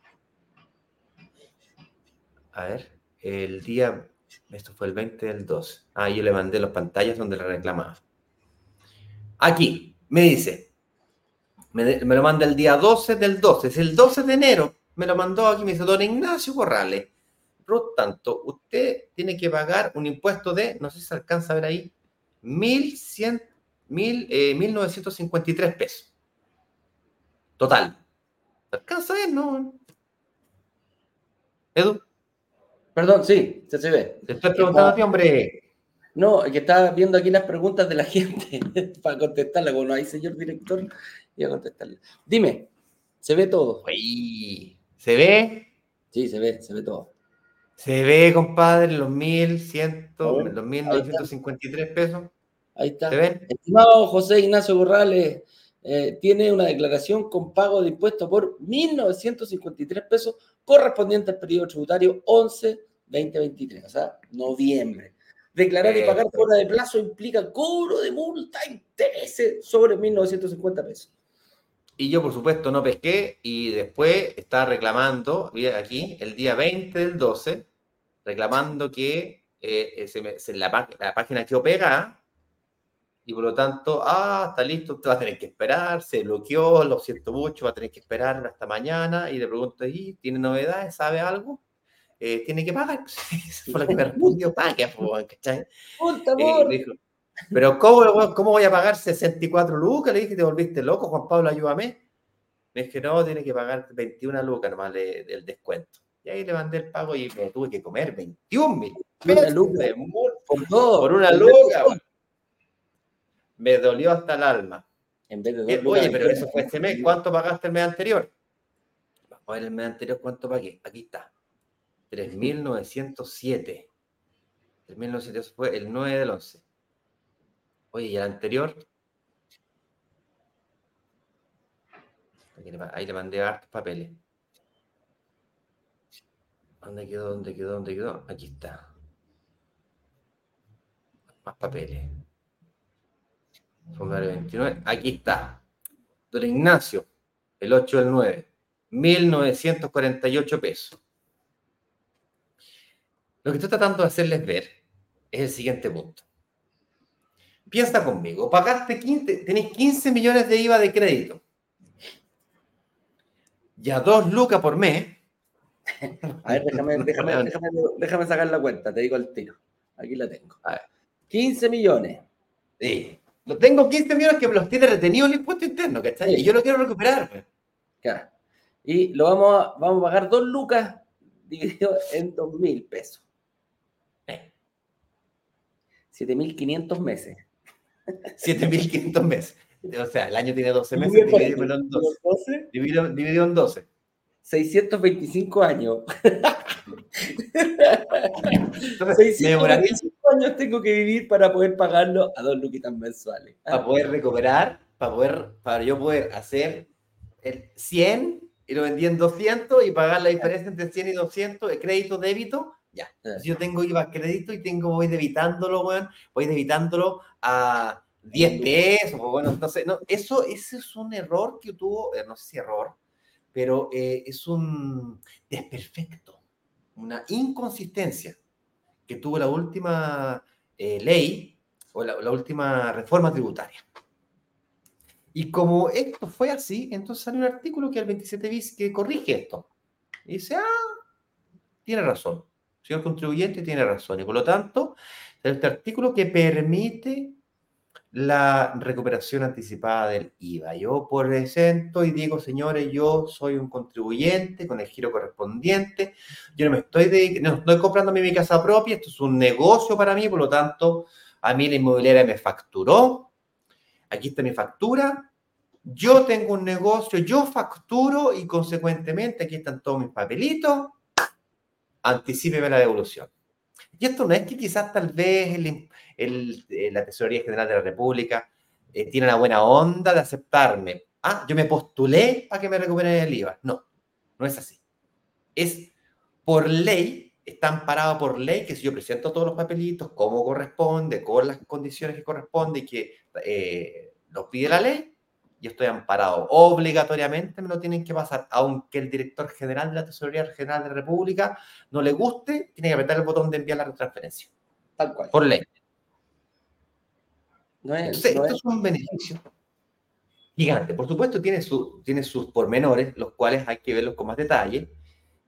A ver, el día, esto fue el 20 del 12. Ah, yo le mandé las pantallas donde le reclamaba. Aquí, me dice, me, me lo manda el día 12 del 12, es el 12 de enero. Me lo mandó aquí, me dice, don Ignacio Corrales. Por lo tanto, usted tiene que pagar un impuesto de, no sé si se alcanza a ver ahí, 1.100, mil, eh, 1.953 pesos. Total. ¿Se alcanza a ver, no? Edu, Perdón, sí, se, se ve. te estoy preguntando a ti, hombre. No, que estaba viendo aquí las preguntas de la gente para contestarla. Como no hay señor director, iba a contestarle. Dime, ¿se ve todo? Uy, ¿Se ve? Sí, se ve, se ve todo. Se ve, compadre, los 1.100, A ver, los 1.953 pesos. Ahí está. ¿Se ven? Estimado José Ignacio Borrales, eh, tiene una declaración con pago de impuestos por 1.953 pesos correspondiente al periodo tributario 11-2023, o sea, noviembre. Declarar y pagar fuera de plazo implica cobro de multa e intereses sobre 1.950 pesos. Y yo, por supuesto, no pesqué y después estaba reclamando, aquí, el día 20 del 12, reclamando que eh, eh, se me- se- la, la página quedó pegada y por lo tanto, ah, está listo, usted va a tener que esperar, se bloqueó, lo siento mucho, va a tener que esperar hasta mañana y le pregunto, ¿y tiene novedades? ¿Sabe algo? Eh, tiene que pagar. Fue la que me respondió, pague, po, ¿cachai? ¡Puta, Eh, amor! me dijo, pero ¿cómo, ¿cómo voy a pagar 64 lucas? Le dije, te volviste loco, Juan Pablo, ayúdame. Me dije, no, tiene que pagar 21 lucas nomás de- del descuento. Y ahí le mandé el pago y me tuve que comer 21 mil Una pesos luca. de multa Por todo. por una luca. Me dolió hasta el alma. En vez de dos Eh, lucas, Oye, pero eso fue este mes. ¿Cuánto pagaste el mes anterior? Vamos a ver el mes anterior cuánto pagué. Aquí está. 3.907. 3.907 eso fue el 9 del 11. Oye, ¿y el anterior? Ahí le mandé hartos papeles. ¿Dónde quedó? ¿Dónde quedó? ¿Dónde quedó? Aquí está. Más papeles. Formulario 29. Aquí está. Don Ignacio, el 8 del 9. 1.948 pesos. Lo que estoy tratando de hacerles ver es el siguiente punto. Piensa conmigo, pagaste 15, tenés 15 millones de IVA de crédito. Ya dos lucas por mes. A ver, déjame, déjame, déjame, déjame sacar la cuenta, te digo el tiro. Aquí la tengo. A ver. 15 millones. Sí. Lo tengo 15 millones que me los tiene retenidos el impuesto interno, ¿cachai? Sí. Y yo lo quiero recuperar. pues. Claro. Y lo vamos a, vamos a pagar 2 lucas dividido en 2 mil pesos. Eh, 7.500 meses. 7.500 meses. O sea, el año tiene 12 meses, divídemelo en 12. 12, Dividido, dividido en 12. 625 años. Entonces, me demoraría 625 años tengo que vivir para poder pagarlo a 2 luquitas mensuales. para poder recuperar, para poder, para yo poder hacer el 100 y lo vendí en 200 y pagar la diferencia entre 100 y 200, el crédito, débito, ya. Yo tengo IVA crédito y tengo, voy debitándolo, weón, voy debitándolo a 10 pesos, o bueno, no sé, no, eso, eso es un error que tuvo, eh, no sé si error, pero eh, es un desperfecto, una inconsistencia que tuvo la última eh, ley o la, la última reforma tributaria. Y como esto fue así, entonces salió un artículo que el 27 bis que corrige esto. Y dice, ah, tiene razón. Señor contribuyente tiene razón. Y por lo tanto, este artículo que permite la recuperación anticipada del IVA. Yo presento y digo, señores, yo soy un contribuyente con el giro correspondiente. Yo no me estoy, no estoy comprando mi casa propia. Esto es un negocio para mí. Por lo tanto, a mí la inmobiliaria me facturó. Aquí está mi factura. Yo tengo un negocio, yo facturo y consecuentemente aquí están todos mis papelitos. Anticípeme la devolución. Y esto no es que quizás tal vez el, eh, la Tesorería General de la República eh, tiene una buena onda de aceptarme ah, yo me postulé para que me recuperen el IVA. No, no es así. Es por ley, está amparado por ley que si yo presento todos los papelitos como corresponde, con las condiciones que corresponde y que eh, los pide la ley, yo estoy amparado. Obligatoriamente me lo tienen que pasar, aunque el director general de la Tesorería General de la República no le guste, tiene que apretar el botón de enviar la transferencia. Tal cual. Por ley. No es, Entonces, no esto es- un beneficio gigante. Por supuesto, tiene, su, tiene sus pormenores, los cuales hay que verlos con más detalle,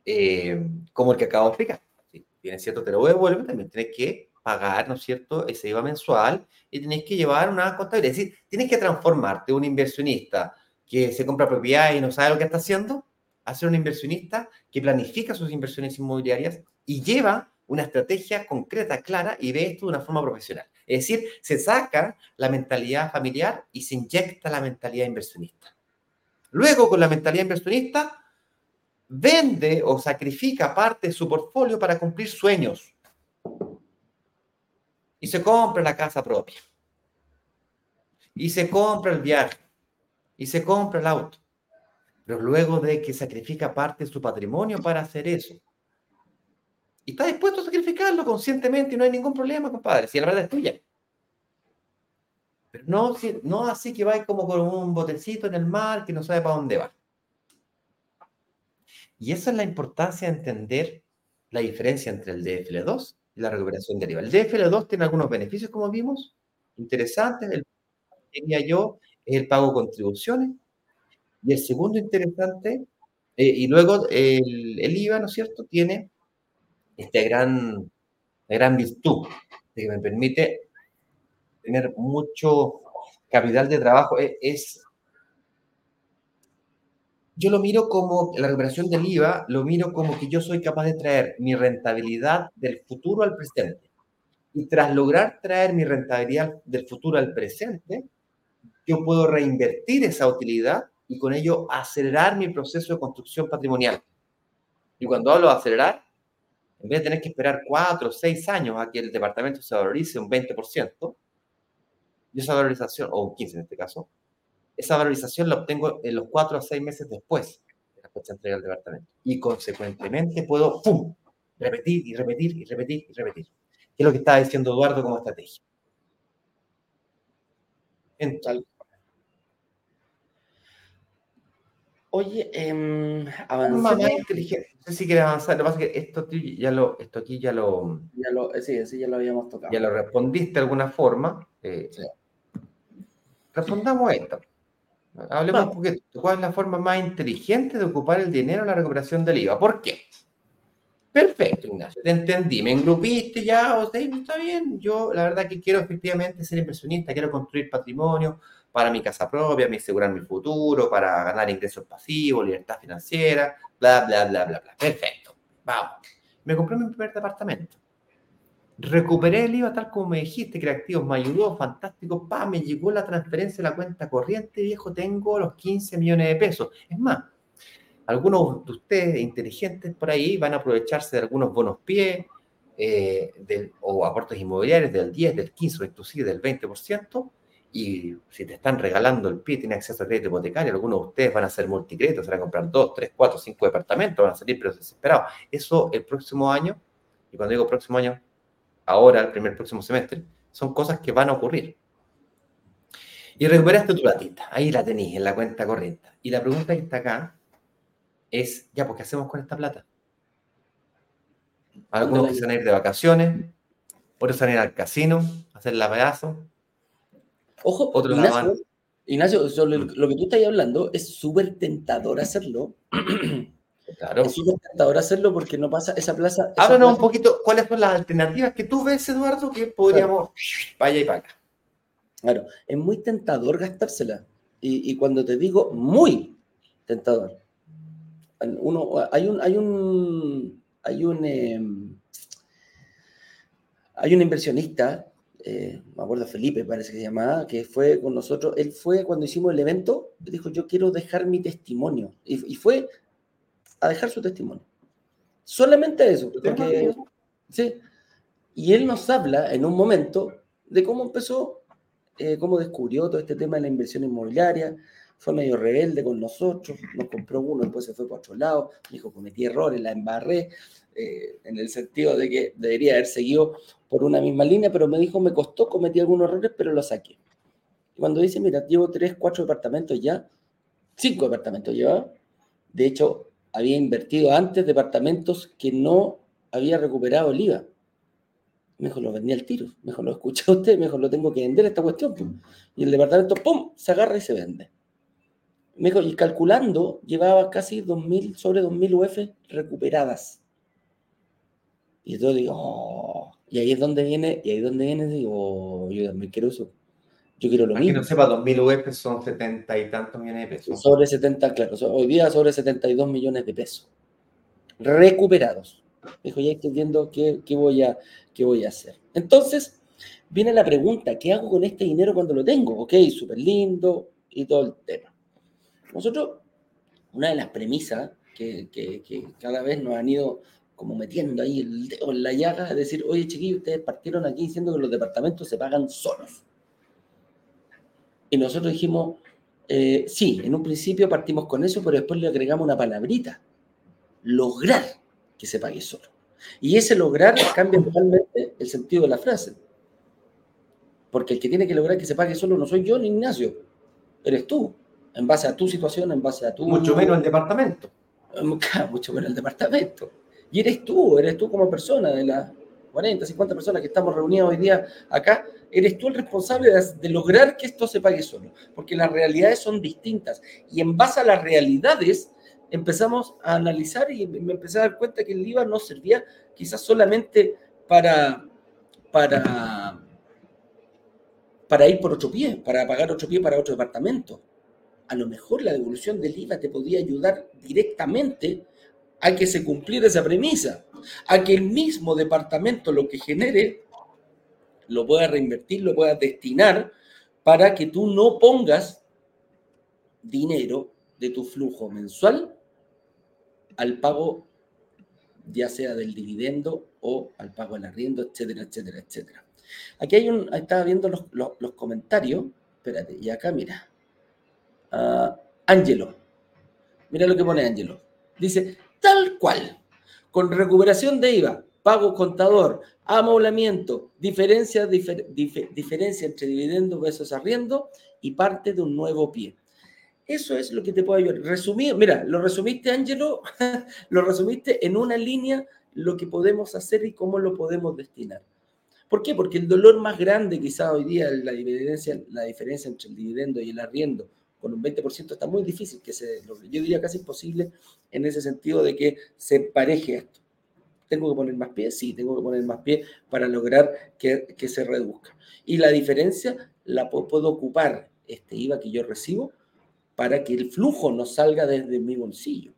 eh, como el que acabo de explicar. Si tienes cierto, te lo devuelven, también tienes que pagar, ¿no es cierto?, ese IVA mensual y tienes que llevar una contabilidad. Es decir, tienes que transformarte un inversionista que se compra propiedad y no sabe lo que está haciendo, a ser un inversionista que planifica sus inversiones inmobiliarias y lleva una estrategia concreta, clara y ve esto de una forma profesional. Es decir, se saca la mentalidad familiar y se inyecta la mentalidad inversionista. Luego, con la mentalidad inversionista, vende o sacrifica parte de su portfolio para cumplir sueños. Y se compra la casa propia. Y se compra el viaje. Y se compra el auto. Pero luego de que sacrifica parte de su patrimonio para hacer eso. Y está dispuesto a sacrificarlo conscientemente y no hay ningún problema, compadre, si la verdad es tuya. Pero no, no así que va como con un botecito en el mar que no sabe para dónde va. Y esa es la importancia de entender la diferencia entre el DFL2 la recuperación del IVA. El DFL2 tiene algunos beneficios, como vimos, interesantes. El, diría yo, es el pago de contribuciones. Y el segundo interesante, eh, y luego el, el IVA, ¿no es cierto?, tiene esta gran, gran virtud de que me permite tener mucho capital de trabajo. Es, es- yo lo miro como, la recuperación del IVA, lo miro como que yo soy capaz de traer mi rentabilidad del futuro al presente. Y tras lograr traer mi rentabilidad del futuro al presente, yo puedo reinvertir esa utilidad y con ello acelerar mi proceso de construcción patrimonial. Y cuando hablo de acelerar, en vez de tener que esperar cuatro o seis años a que el departamento se valorice un 20%, yo esa valorización, o un 15 en este caso, esa valorización la obtengo en los cuatro o seis meses después de la fecha de entrega del departamento. Y consecuentemente puedo, ¡pum!, repetir y repetir y repetir y repetir. Que es lo que estaba diciendo Eduardo como estrategia. Entonces, Tal- Oye, más inteligente. No sé si quieres avanzar. Lo que pasa es que esto, ya lo, esto aquí ya lo, Ya lo, eh, sí, sí, ya lo habíamos tocado. ya lo respondiste de alguna forma. eh, Sí. Respondamos a esto. Hablemos Vamos. un poquito. ¿Cuál es la forma más inteligente de ocupar el dinero en la recuperación del IVA? ¿Por qué? Perfecto, Ignacio. Te entendí. Me engrupiste ya. O sea, está bien. Yo, la verdad, que quiero efectivamente ser inversionista. Quiero construir patrimonio para mi casa propia, mi asegurar mi futuro, para ganar ingresos pasivos, libertad financiera, bla, bla, bla, bla, bla. Perfecto. Vamos. Me compré mi primer departamento. Recuperé el IVA tal como me dijiste, creativos, me ayudó, fantástico, pa, me llegó la transferencia de la cuenta corriente, viejo, tengo los 15 millones de pesos. Es más, algunos de ustedes inteligentes por ahí van a aprovecharse de algunos bonos pie eh, del- o aportes inmobiliarios del 10, del 15 o inclusive del 20%. Y si te están regalando el pie, tienes acceso a crédito hipotecario, algunos de ustedes van a hacer multicréditos, van a comprar 2, 3, 4, 5 departamentos, van a salir pero desesperados. Eso el próximo año, y cuando digo próximo año, ahora, el primer próximo semestre, son cosas que van a ocurrir. Y recuperaste tu platita, ahí la tenéis en la cuenta corriente. Y la pregunta que está acá es, ya, pues, ¿qué hacemos con esta plata? Algunos que se van a ir de vacaciones, otros se van a ir al casino, a hacer la pedazo, Ojo, otros la Ignacio, van- Ignacio, sobre Mm. lo que tú estás hablando es súper tentador hacerlo. Claro. Es súper tentador hacerlo porque no pasa esa plaza. esa Háblanos un poquito, ¿cuáles son las alternativas que tú ves, Eduardo, que podríamos, para allá y para acá? Claro, es muy tentador gastársela. Y, y cuando te digo muy tentador, uno, hay un, hay un, hay un, em, hay un inversionista, eh, me acuerdo Felipe, parece que se llamaba, que fue con nosotros. Él fue cuando hicimos el evento, dijo: Yo quiero dejar mi testimonio. Y, y fue a dejar su testimonio. Solamente eso. Porque, sí. Y él nos habla en un momento de cómo empezó, eh, cómo descubrió todo este tema de la inversión inmobiliaria, fue medio rebelde con nosotros, nos compró uno, después se fue para otro lado, dijo, cometí errores, la embarré, eh, en el sentido de que debería haber seguido por una misma línea, pero me dijo, me costó, cometí algunos errores, pero lo saqué. Y cuando dice, mira, llevo tres, cuatro departamentos ya, cinco departamentos llevaba, de hecho, había invertido antes departamentos que no había recuperado el IVA. Mejor lo vendí al tiro. Mejor lo escucha usted, mejor lo tengo que vender esta cuestión. Y el departamento, ¡pum!, se agarra y se vende. Mejor, y calculando, llevaba casi 2.000, sobre 2.000 UF recuperadas. Y yo digo, oh", y ahí es donde viene, y ahí es donde viene, digo, oh, yo también quiero eso. Yo quiero lo Aquí mismo. no sepa, 2.000 UF son 70 y tantos millones de pesos. Sobre 70, claro. Hoy día sobre 72 millones de pesos. Recuperados. Dijo, ya estoy viendo qué, qué, voy a, qué voy a hacer. Entonces, viene la pregunta, ¿qué hago con este dinero cuando lo tengo? Ok, súper lindo y todo el tema. Nosotros, una de las premisas que, que, que, cada vez nos han ido como metiendo ahí el dedo en la llaga, es decir, oye chiquillos, ustedes partieron aquí diciendo que los departamentos se pagan solos. Y nosotros dijimos, eh, sí, en un principio partimos con eso, pero después le agregamos una palabrita, lograr que se pague solo. Y ese lograr cambia totalmente el sentido de la frase. Porque el que tiene que lograr que se pague solo no soy yo ni Ignacio, eres tú, en base a tu situación, en base a tu... Mucho menos el departamento. Mucho menos el departamento. Y eres tú, eres tú como persona de las 40, 50 personas que estamos reunidas hoy día acá, eres tú el responsable de, de, lograr que esto se pague solo, porque las realidades son distintas. Y en base a las realidades empezamos a analizar y me empecé a dar cuenta que el IVA no servía quizás solamente para, para, para ir por otro pie, para pagar otro pie para otro departamento. A lo mejor la devolución del IVA te podía ayudar directamente a que se cumpliera esa premisa, a que el mismo departamento lo que genere lo pueda reinvertir, lo pueda destinar para que tú no pongas dinero de tu flujo mensual al pago ya sea del dividendo o al pago del arriendo, etcétera, etcétera, etcétera. Aquí hay un, estaba viendo los, comentarios, espérate, y acá mira, Ángelo, mira lo que pone Ángelo, dice, tal cual, con recuperación de IVA, pago contador, amoblamiento, diferencia, diferencia entre dividendo versus arriendo y parte de un nuevo pie. Eso es lo que te puedo ayudar. Resumir, mira, lo resumiste, Ángelo, lo resumiste en una línea lo que podemos hacer y cómo lo podemos destinar. ¿Por qué? Porque el dolor más grande quizá hoy día, la diferencia, la diferencia entre el dividendo y el arriendo, con un 20% está muy difícil, que se, yo diría casi imposible en ese sentido de que se empareje esto. ¿Tengo que poner más pie? Sí, tengo que poner más pie para lograr que, que se reduzca. Y la diferencia la puedo ocupar, este IVA que yo recibo, para que el flujo no salga desde mi bolsillo.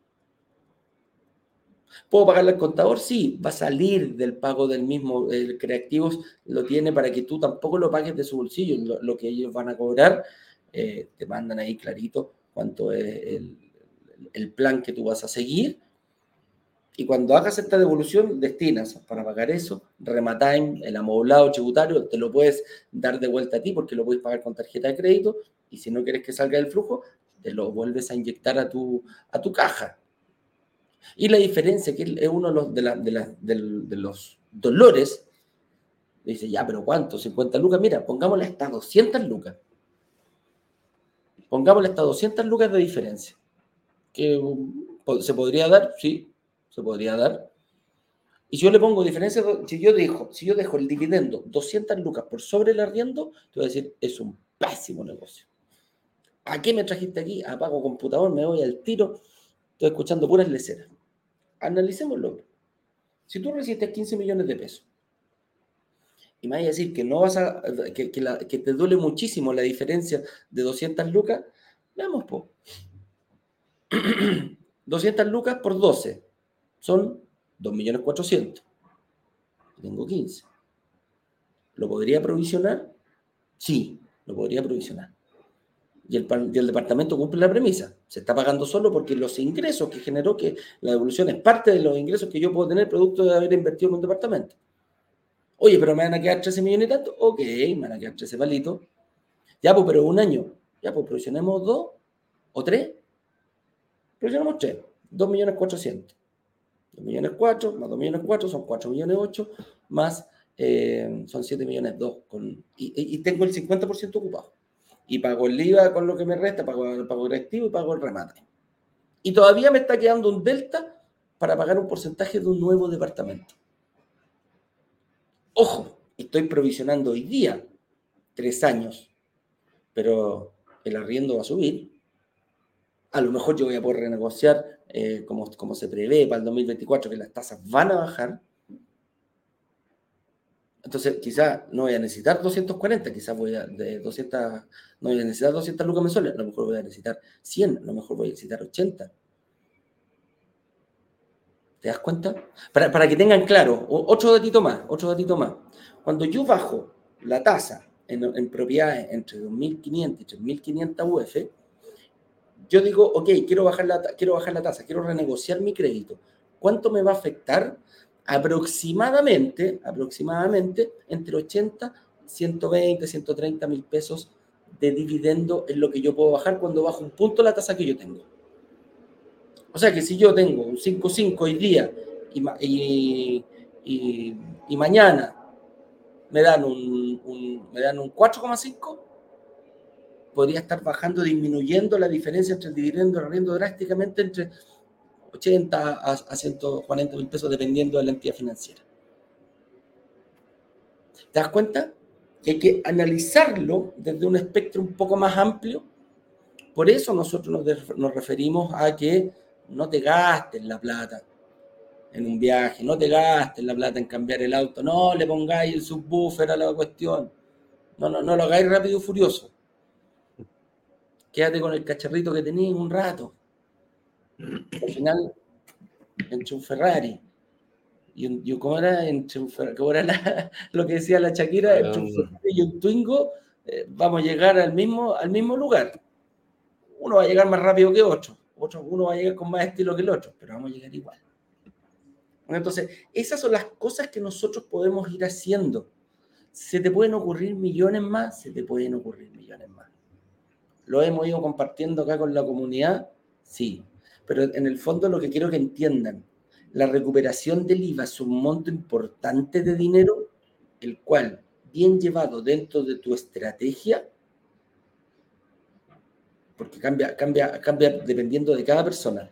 ¿Puedo pagarle al contador? Sí, va a salir del pago del mismo. El Creativos lo tiene para que tú tampoco lo pagues de su bolsillo. Lo, que ellos van a cobrar, eh, te mandan ahí clarito cuánto es el, plan que tú vas a seguir. Y cuando hagas esta devolución, destinas para pagar eso, rematime, el amoblado tributario, te lo puedes dar de vuelta a ti porque lo puedes pagar con tarjeta de crédito. Y si no quieres que salga del flujo, te lo vuelves a inyectar a tu, a tu caja. Y la diferencia, que es uno de los, de, los dolores, dice, ya, pero ¿cuánto? 50 lucas. Mira, pongámosle hasta 200 lucas. Pongámosle hasta 200 lucas de diferencia. Que se podría dar, sí, se podría dar. Y si yo le pongo diferencia, si yo dejo, si yo dejo el dividendo 200 lucas por sobre el arriendo, te voy a decir, es un pésimo negocio. ¿A qué me trajiste aquí? Apago computador, me voy al tiro, estoy escuchando puras leceras. Analicémoslo. Si tú recibes 15 millones de pesos y me vas a decir que no vas a, que, te duele muchísimo la diferencia de 200 lucas, veamos, po. 200 lucas por 12 son 2.400.000. Tengo 15. ¿Lo podría provisionar? Sí, lo podría provisionar y el, departamento cumple la premisa. Se está pagando solo porque los ingresos que generó, que la devolución es parte de los ingresos que yo puedo tener producto de haber invertido en un departamento. Oye, pero me van a quedar 13 millones y tanto. Ok, me van a quedar 13 palitos. Ya, pues, pero un año. Ya, pues, provisionemos dos o 3, pero yo no mostré 2 millones 400. 2 millones 4 más 2 millones 4 son 4 millones 8 más eh, son 7 millones 2 con, y, tengo el 50% ocupado. Y pago el IVA con lo que me resta, pago el pago directivo y pago el remate. Y todavía me está quedando un delta para pagar un porcentaje de un nuevo departamento. Ojo, estoy provisionando hoy día tres años, pero el arriendo va a subir. A lo mejor yo voy a poder renegociar, eh, como, como se prevé para el 2024, que las tasas van a bajar. Entonces, quizás no voy a necesitar 240, quizás voy a, de 200, no voy a necesitar 200 lucas mensuales, a lo mejor voy a necesitar 100, a lo mejor voy a necesitar 80. ¿Te das cuenta? Para, para que tengan claro, otro datito más, otro datito más. Cuando yo bajo la tasa en, propiedades entre 2.500 y 3.500 UF, yo digo, ok, quiero bajar, la, quiero tasa, quiero renegociar mi crédito. ¿Cuánto me va a afectar? Aproximadamente, aproximadamente entre 80, 120, 130 mil pesos de dividendo es lo que yo puedo bajar cuando bajo un punto la tasa que yo tengo. O sea que si yo tengo un 5.5 hoy día y, y, y, mañana me dan un, me dan un 4,5, podría estar bajando, disminuyendo la diferencia entre el dividendo y el arriendo drásticamente entre 80 a, a 140 mil pesos dependiendo de la entidad financiera. ¿Te das cuenta? Que hay que analizarlo desde un espectro un poco más amplio. Por eso nosotros nos, nos referimos a que no te gastes la plata en un viaje, no te gastes la plata en cambiar el auto, no le pongáis el subwoofer a la cuestión, no, no, no lo hagáis rápido y furioso. Quédate con el cacharrito que tenías un rato. Al final, entre un Ferrari y un, ¿cómo era? Entre un ¿cómo era lo que decía la Shakira? Entre un Ferrari y un Twingo, eh, vamos a llegar al mismo, al mismo lugar. Uno va a llegar más rápido que otro uno va a llegar con más estilo que el otro, pero vamos a llegar igual. Entonces, esas son las cosas que nosotros podemos ir haciendo. ¿Se te pueden ocurrir millones más? Se te pueden ocurrir millones más. ¿Lo hemos ido compartiendo acá con la comunidad? Sí. Pero en el fondo lo que quiero que entiendan, la recuperación del IVA es un monto importante de dinero, el cual, bien llevado dentro de tu estrategia, porque cambia, cambia, cambia dependiendo de cada persona.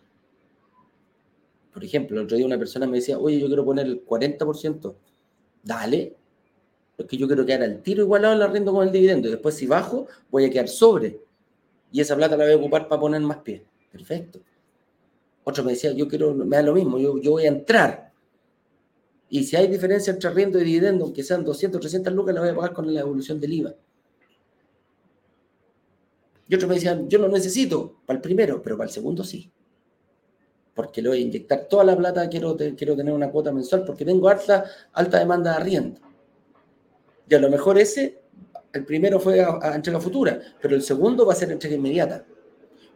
Por ejemplo, el otro día una persona me decía, oye, yo quiero poner el 40%. Dale, porque yo quiero quedar al tiro igualado el arriendo con el dividendo. Y después, si bajo, voy a quedar sobre. Y esa plata la voy a ocupar para poner más pie. Perfecto. Otro me decía, yo quiero, me da lo mismo, yo, yo voy a entrar. Y si hay diferencia entre arriendo y dividendo, aunque sean 200, 300 lucas, la voy a pagar con la evolución del IVA. Y otros me decían, yo no necesito para el primero, pero para el segundo sí. Porque le voy a inyectar toda la plata, quiero, quiero tener una cuota mensual, porque tengo alta, alta demanda de arriendo. Y a lo mejor ese, el primero fue a, entrega futura, pero el segundo va a ser entrega inmediata.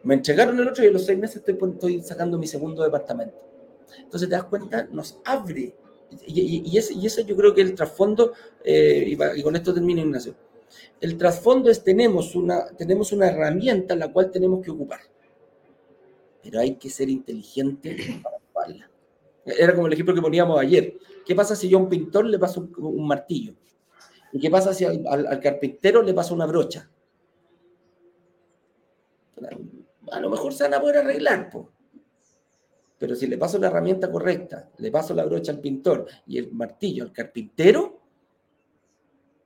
Me entregaron el otro y a los seis meses estoy, estoy sacando mi segundo departamento. Entonces, te das cuenta, nos abre. Y, ese, y ese, yo creo que el trasfondo, eh, y, y con esto termino, Ignacio el trasfondo es tenemos una, tenemos una herramienta la cual tenemos que ocupar, pero hay que ser inteligente para ocuparla. Era como el ejemplo que poníamos ayer. ¿Qué pasa si yo a un pintor le paso un, martillo? ¿Y qué pasa si al, carpintero le paso una brocha? A lo mejor se van a poder arreglar, pero si le paso la herramienta correcta, le paso la brocha al pintor y el martillo al carpintero,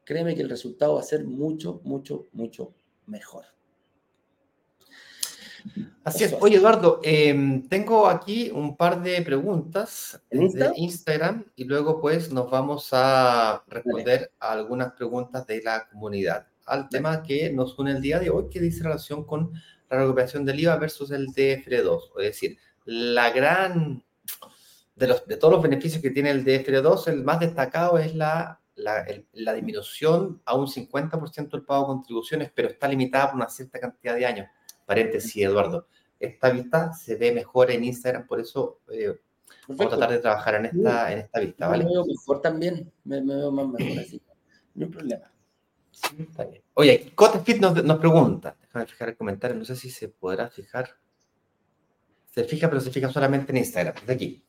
créeme que el resultado va a ser mucho, mucho, mucho mejor. Así es. Oye, Eduardo, em, tengo aquí un par de preguntas de Instagram y luego pues nos vamos a responder a algunas preguntas de la comunidad al tema que nos une el día de hoy, que dice relación con la recuperación del IVA versus el DFR2. Es decir, la gran, de, los, de todos los beneficios que tiene el DFR2, el más destacado es la la, disminución a un 50% del pago de contribuciones, pero está limitada por una cierta cantidad de años. Paréntesis, Eduardo. Esta vista se ve mejor en Instagram, por eso eh, vamos a tratar de trabajar en esta, en esta vista, ¿vale? Me veo mejor también, me, veo más mejor así. No hay problema. Sí, está bien. Oye, Cotefit nos, nos pregunta, déjame fijar el comentario, no sé si se podrá fijar. Se fija, pero se fija solamente en Instagram, desde aquí.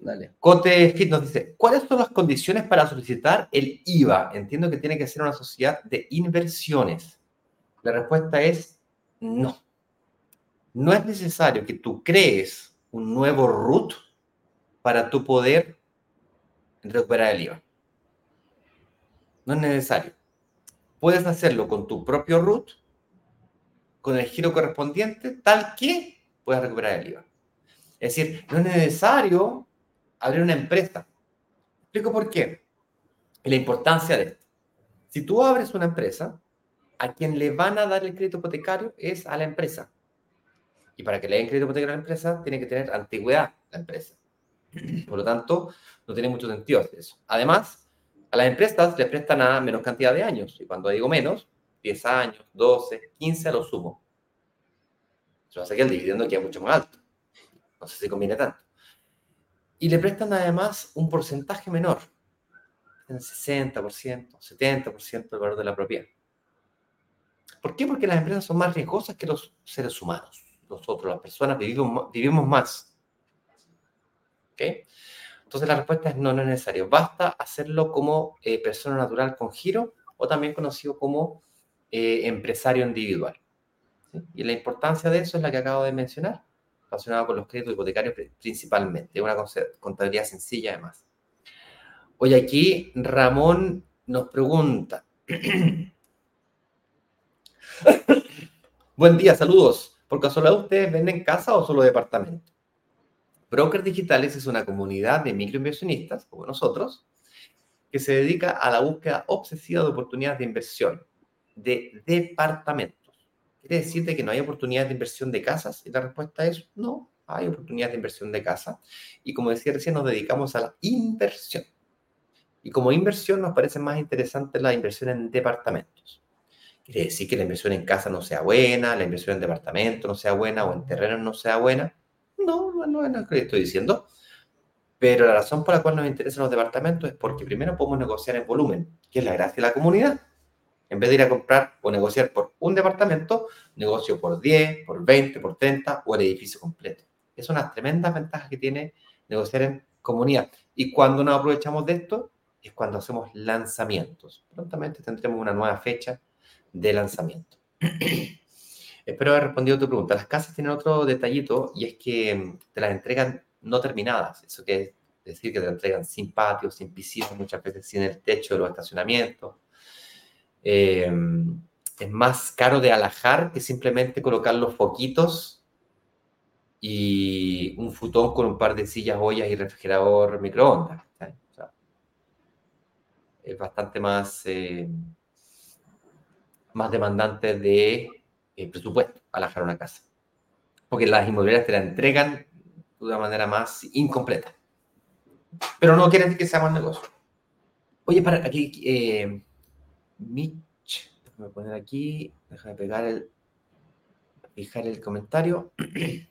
Dale. Cotefit nos dice, ¿cuáles son las condiciones para solicitar el IVA? Entiendo que tiene que ser una sociedad de inversiones. La respuesta es no. No es necesario que tú crees un nuevo root para tu poder recuperar el IVA. No es necesario. Puedes hacerlo con tu propio root, con el giro correspondiente, tal que puedas recuperar el IVA. Es decir, no es necesario abrir una empresa. Explico por qué. Y la importancia de esto. Si tú abres una empresa, a quien le van a dar el crédito hipotecario es a la empresa. Y para que le den crédito hipotecario a la empresa, tiene que tener antigüedad la empresa. Por lo tanto, no tiene mucho sentido hacer eso. Además, a las empresas les prestan a menos cantidad de años. Y cuando digo menos, 10 años, 12, 15 a lo sumo. Eso hace que el dividendo quede mucho más alto. No sé si conviene tanto. Y le prestan además un porcentaje menor. El 60%, 70% del valor de la propiedad. ¿Por qué? Porque las empresas son más riesgosas que los seres humanos. Nosotros, las personas, vivimos, vivimos más. ¿Ok? Entonces la respuesta es no, no es necesario. Basta hacerlo como eh, persona natural con giro o también conocido como eh, empresario individual. Y la importancia de eso es la que acabo de mencionar, relacionado con los créditos hipotecarios principalmente. Una contabilidad sencilla además. Hoy aquí Ramón nos pregunta. Buen día, saludos. ¿Por casualidad ustedes venden casa o solo departamento? Brokers Digitales es una comunidad de microinversionistas, como nosotros, que se dedica a la búsqueda obsesiva de oportunidades de inversión de departamentos. ¿Quiere decir que no hay oportunidades de inversión de casas? Y la respuesta es no, hay oportunidades de inversión de casa. Y como decía recién, nos dedicamos a la inversión. Y como inversión nos parece más interesante la inversión en departamentos. Quiere decir que la inversión en casa no sea buena, la inversión en departamento no sea buena o en terreno no sea buena. No, no, es lo que estoy diciendo. Pero la razón por la cual nos interesan los departamentos es porque primero podemos negociar en volumen, que es la gracia de la comunidad. En vez de ir a comprar o negociar por un departamento, negocio por 10, por 20, por 30 o el edificio completo. Es una tremenda ventaja que tiene negociar en comunidad. Y cuando nos aprovechamos de esto, es cuando hacemos lanzamientos. Prontamente tendremos una nueva fecha de lanzamiento. Espero haber respondido a tu pregunta. Las casas tienen otro detallito y es que mm, te las entregan no terminadas. Eso quiere decir que te entregan sin patio, sin piscina, muchas veces sin el techo de los estacionamientos. Eh, es más caro de alajar que simplemente colocar los foquitos y un futón con un par de sillas, ollas y refrigerador microondas. es bastante más, eh, más demandante de eh, presupuesto alajar una casa. Porque las inmobiliarias te la entregan de una manera más incompleta. Pero no quiere decir que sea más negocio. Oye, para aquí, eh, Mitch, déjame poner aquí, déjame pegar el, fijar el comentario.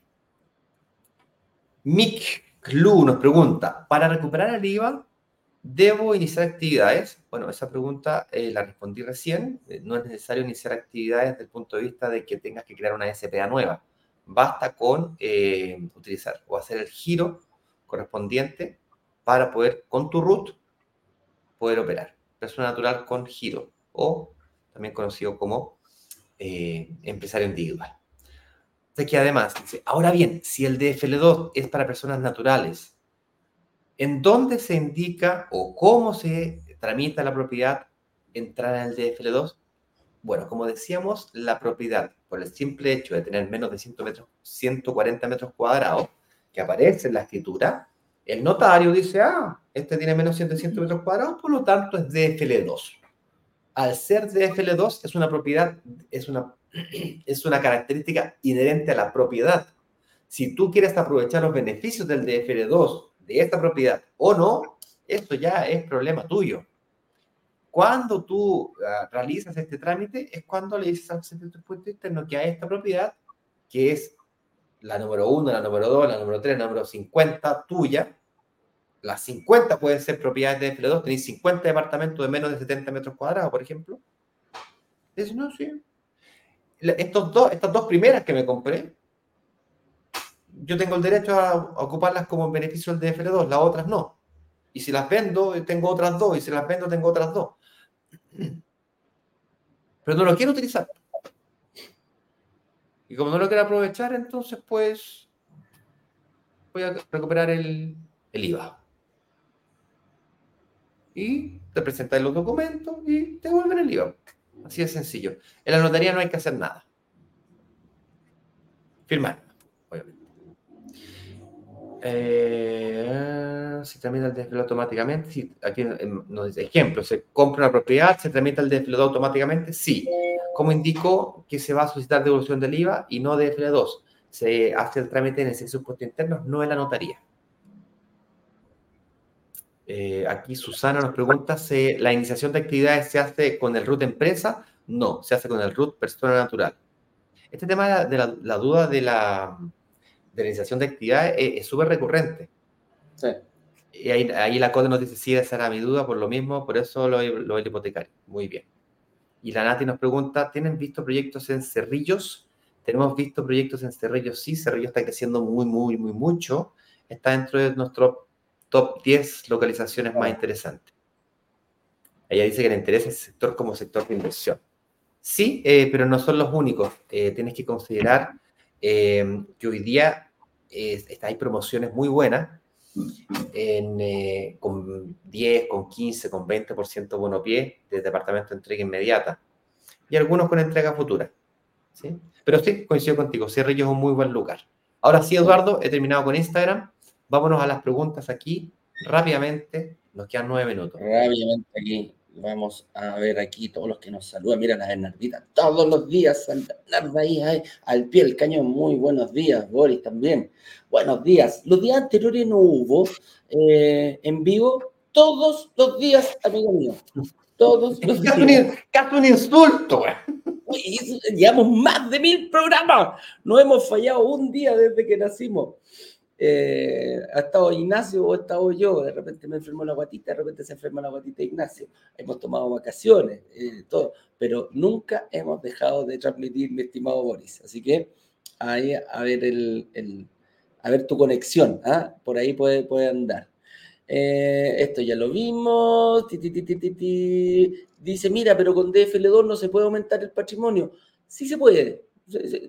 Mick Clue nos pregunta, para recuperar el IVA, ¿Debo iniciar actividades? Bueno, esa pregunta eh, la respondí recién. Eh, no es necesario iniciar actividades desde el punto de vista de que tengas que crear una SPA nueva. Basta con eh, utilizar o hacer el giro correspondiente para poder, con tu root, poder operar. Persona natural con giro o también conocido como empresario individual. Entonces, que además, ahora bien, si el DFL2 es para personas naturales, ¿En dónde se indica o cómo se tramita la propiedad entrar en el DFL2? Bueno, como decíamos, la propiedad, por el simple hecho de tener menos de 100 metros, 140 metros cuadrados, que aparece en la escritura, el notario dice, ah, este tiene menos de 100 metros cuadrados, por lo tanto es DFL2. Al ser DFL2 es una propiedad, es una, es una característica inherente a la propiedad. Si tú quieres aprovechar los beneficios del DFL2 de esta propiedad o no, esto ya es problema tuyo. Cuando tú ah, realizas este trámite es cuando le dices al impuesto interno que a esta propiedad, que es la número 1, la número 2, la número 3, la número 50 tuya, las 50 pueden ser propiedades de FL2, tenéis 50 departamentos de menos de 70 metros cuadrados, por ejemplo, Dice, no, sí. Estos dos, estas dos primeras que me compré, yo tengo el derecho a ocuparlas como beneficio del DFL2, las otras no. Y si las vendo, tengo otras dos, y si las vendo, tengo otras dos. Pero no lo quiero utilizar. Y como no lo quiero aprovechar, entonces pues voy a recuperar el, el IVA. Y te presentas los documentos y te vuelven el IVA. Así de sencillo. En la notaría no hay que hacer nada. Firmar, obviamente. Eh, se tramita el desfile automáticamente. aquí nos dice, ejemplo, se compra una propiedad, se tramita el desfile automáticamente. Sí. Como indicó que se va a solicitar devolución del IVA y no de DFL2? Se hace el trámite en el servicio de interno, no en la notaría. Eh, aquí Susana nos pregunta si la iniciación de actividades se hace con el RUT empresa. No, se hace con el RUT persona natural. Este tema de la, duda de la, de la, iniciación de actividades es súper recurrente. Sí. Y ahí, la CODE nos dice, sí, esa era mi duda, por lo mismo, por eso lo, lo hipotecario. Muy bien. Y la Nati nos pregunta, ¿tienen visto proyectos en Cerrillos? Tenemos visto proyectos en Cerrillos, sí, Cerrillos está creciendo muy, muy, muy mucho. Está dentro de nuestro top 10 localizaciones más interesantes. Ella dice que le interesa el sector como sector de inversión. Sí, eh, pero no son los únicos. Eh, tienes que considerar eh, que hoy día hay promociones muy buenas con 10, con 15, con 20% bono pie de departamento de entrega inmediata y algunos con entrega futura. ¿sí? Pero sí, coincido contigo, Cerrillo es un muy buen lugar. Ahora sí, Eduardo, he terminado con Instagram. Vámonos a las preguntas aquí rápidamente. Nos quedan nueve minutos. Rápidamente aquí. Vamos a ver aquí todos los que nos saludan. Mira la Bernardita, todos los días, Bernarda ahí, al pie del cañón. Muy buenos días, Boris también. Buenos días. Los días anteriores no hubo eh, en vivo, todos los días, amigo mío. Todos los días. Casi un insulto, Llevamos más de mil programas. No hemos fallado un día desde que nacimos. Eh, ha estado Ignacio o he estado yo, de repente me enfermó la guatita, de repente se enferma la guatita Ignacio, hemos tomado vacaciones, eh, todo, pero nunca hemos dejado de transmitir, mi estimado Boris, así que ahí a ver, tu conexión, ¿ah? por ahí puede, puede andar. Eh, esto ya lo vimos, dice, mira, pero con DFL2 no se puede aumentar el patrimonio. Sí se puede,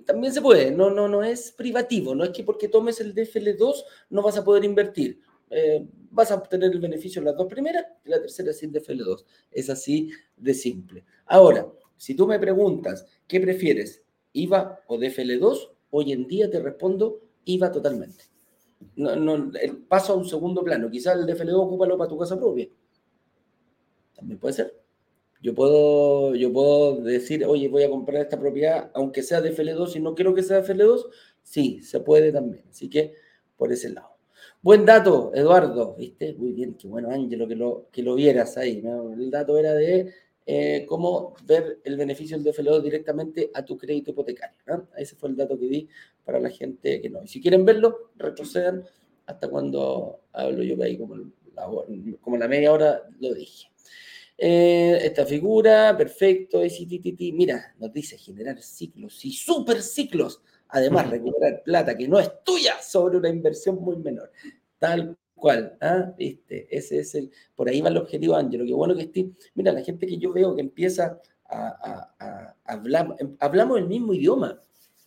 también se puede, no, no, no es privativo, no es que porque tomes el DFL2 no vas a poder invertir. Eh, vas a obtener el beneficio en las dos primeras y la tercera sin DFL2. Es así de simple. Ahora, si tú me preguntas, ¿qué prefieres, IVA o DFL2? Hoy en día te respondo IVA totalmente. No, no, paso a un segundo plano. Quizás el DFL2 ocúpalo para tu casa propia. También puede ser. Yo puedo, yo puedo decir, oye, voy a comprar esta propiedad, aunque sea de FL2, y no quiero que sea de FL2, sí, se puede también. Así que por ese lado. Buen dato, Eduardo, ¿viste? Muy bien, qué bueno, Ángelo, que lo, que lo vieras ahí. El dato era de eh, cómo ver el beneficio del DFL2 directamente a tu crédito hipotecario. Ese fue el dato que di para la gente que no. Y si quieren verlo, retrocedan hasta cuando hablo yo ahí como la media hora lo dije. Eh, esta figura, perfecto, mira, nos dice generar ciclos y super ciclos. Además, recuperar plata que no es tuya sobre una inversión muy menor. Tal cual, ¿ah? ¿Viste? Ese es el, por ahí va el objetivo, Ángelo. Qué bueno que esté. Mira, la gente que yo veo que empieza a, hablar, em, hablamos el mismo idioma.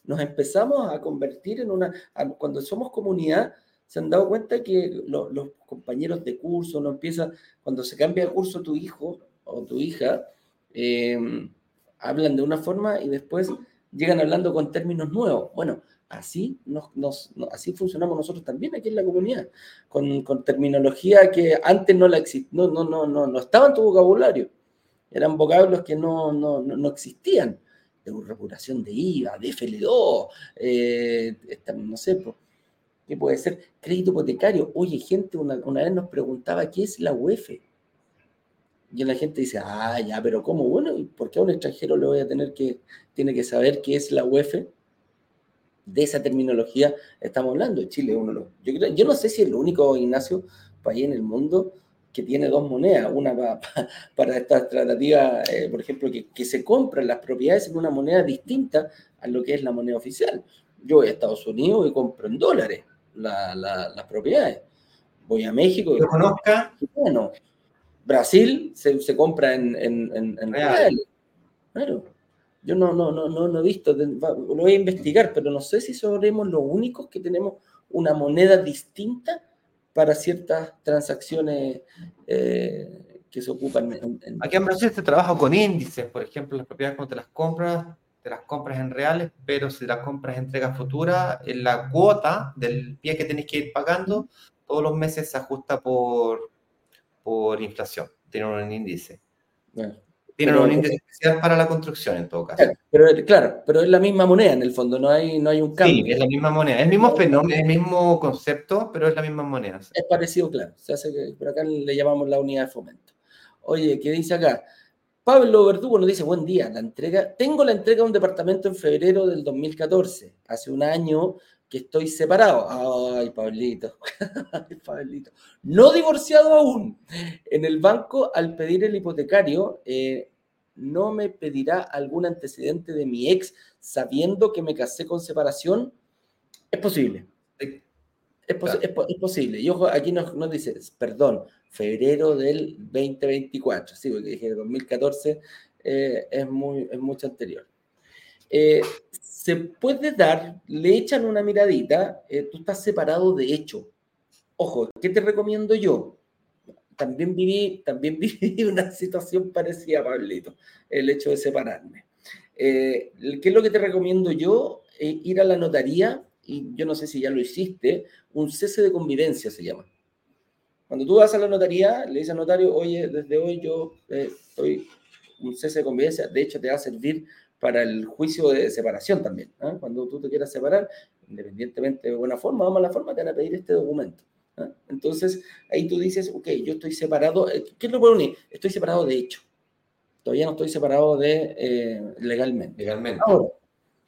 Nos empezamos a convertir en una, cuando somos comunidad, se han dado cuenta que los compañeros de curso no empiezan, cuando se cambia de curso tu hijo o tu hija, em, hablan de una forma y después llegan hablando con términos nuevos. Bueno, así, nos, así funcionamos nosotros también aquí en la comunidad, con, terminología que antes no, la no, no, no, no, no estaba en tu vocabulario. Eran vocablos que no, no, no existían. De reputación de IVA, de FL2, eh, no sé, pues, ¿Qué puede ser? Crédito hipotecario. Oye, gente, una, vez nos preguntaba qué es la UEF. Y la gente dice, ah, ya, pero ¿cómo? Bueno, ¿y por qué a un extranjero le voy a tener que, tiene que saber qué es la UEF? De esa terminología estamos hablando. Chile uno yo, yo no sé si es el único, Ignacio, país en el mundo que tiene dos monedas, una para, esta tratativa, eh, por ejemplo, que, se compran las propiedades en una moneda distinta a lo que es la moneda oficial. Yo voy a Estados Unidos y compro en dólares las propiedades. Voy a México y conozca. Bueno, Brasil se, compra en, en, reales. Claro. Yo no, no, no, no, no he visto, lo voy a investigar, pero no sé si somos los únicos que tenemos una moneda distinta para ciertas transacciones eh, que se ocupan en, Aquí en Brasil se trabaja con índices, por ejemplo, las propiedades cuando te las compras, te las compras en reales, pero si las compras en entrega futura, en la cuota del pie que tienes que ir pagando, todos los meses se ajusta por, por inflación, tiene un índice. Tienen un índice especial para la construcción en todo caso. Pero claro, pero es la misma moneda en el fondo, no hay, no hay un cambio. Sí, es la misma moneda, es el mismo fenómeno, el mismo concepto, pero es la misma moneda. Es parecido, claro. Se hace que por acá le llamamos la unidad de fomento. Oye, ¿qué dice acá? Pablo Verdugo nos dice, buen día, la entrega, tengo la entrega de un departamento en febrero del 2014, hace un año que estoy separado. Ay, Pablito. Ay, Pablito. No divorciado aún. En el banco, al pedir el hipotecario, eh, no me pedirá algún antecedente de mi ex sabiendo que me casé con separación. Es posible. Es, posible. Y ojo, aquí nos, nos, dice, perdón, febrero del 2024. Sí, porque dije 2014 eh, es, muy, es mucho anterior. Eh, se puede dar, le echan una miradita, eh, tú estás separado de hecho. Ojo, ¿qué te recomiendo yo? También viví, también viví una situación parecida, Pablito, el hecho de separarme. Eh, ¿Qué es lo que te recomiendo yo? Eh, ir a la notaría, y yo no sé si ya lo hiciste, un cese de convivencia se llama. Cuando tú vas a la notaría, le dices al notario, oye, desde hoy yo estoy un cese de convivencia, de hecho te va a servir para el juicio de separación también. ¿ah? Cuando tú te quieras separar, independientemente de buena forma o mala forma, te van a pedir este documento. ¿ah? Entonces, ahí tú dices, ok, yo estoy separado. Eh, ¿Qué es lo que unir? Estoy separado de hecho. Todavía no estoy separado de eh, legalmente. Legalmente. Ahora,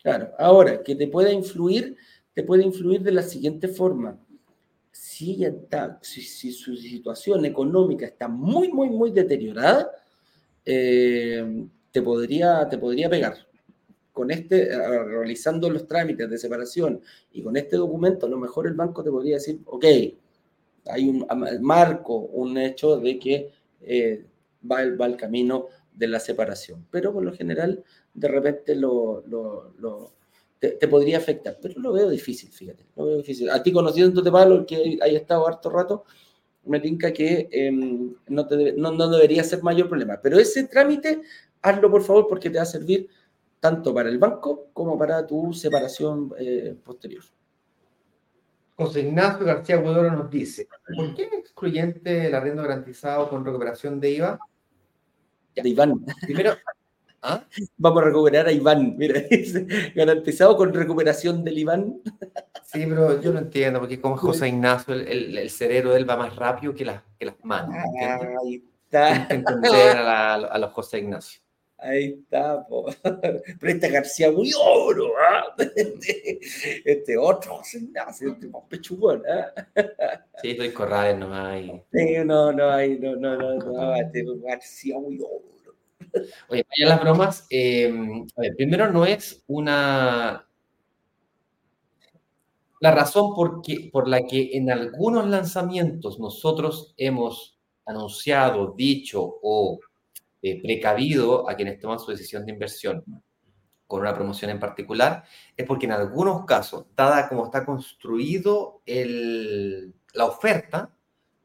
claro, ahora, que te pueda influir, te puede influir de la siguiente forma. Si, ella está, si, su situación económica está muy, muy, muy deteriorada, eh, te podría, te podría pegar. Con este, eh, realizando los trámites de separación y con este documento, a lo mejor el banco te podría decir, ok, hay un marco, un hecho de que eh, va, el, va el camino de la separación. Pero por lo general, de repente lo, lo, te, podría afectar. Pero lo veo difícil, fíjate. Lo veo difícil. A ti conociéndote, Pablo, que hay estado harto rato, me tinca que em, no, te, no, no, debería ser mayor problema. Pero ese trámite hazlo por favor porque te va a servir tanto para el banco como para tu separación eh, posterior. José Ignacio García Huidoro nos dice, ¿por qué es excluyente el arriendo garantizado con recuperación de IVA? De Iván. Primero, ¿ah? Vamos a recuperar a Iván, mira, garantizado con recuperación del Iván. Sí, pero yo no entiendo, porque como José Ignacio, el, el, cerebro de él va más rápido que, las que las manos. ahí está. entender a, a los José Ignacio. Ahí está, po. pero este García muy oro, ¿ah? este, otro Ignacio, este más pechugón, ¿ah? Sí, estoy corral, no hay. Sí, no, no hay, no, no, no, no, este García muy oro. Oye, vaya las bromas. Eh, primero no es una. La razón por, la que en algunos lanzamientos nosotros hemos anunciado, dicho o eh, precavido a quienes toman su decisión de inversión con una promoción en particular, es porque en algunos casos, dada como está construido la oferta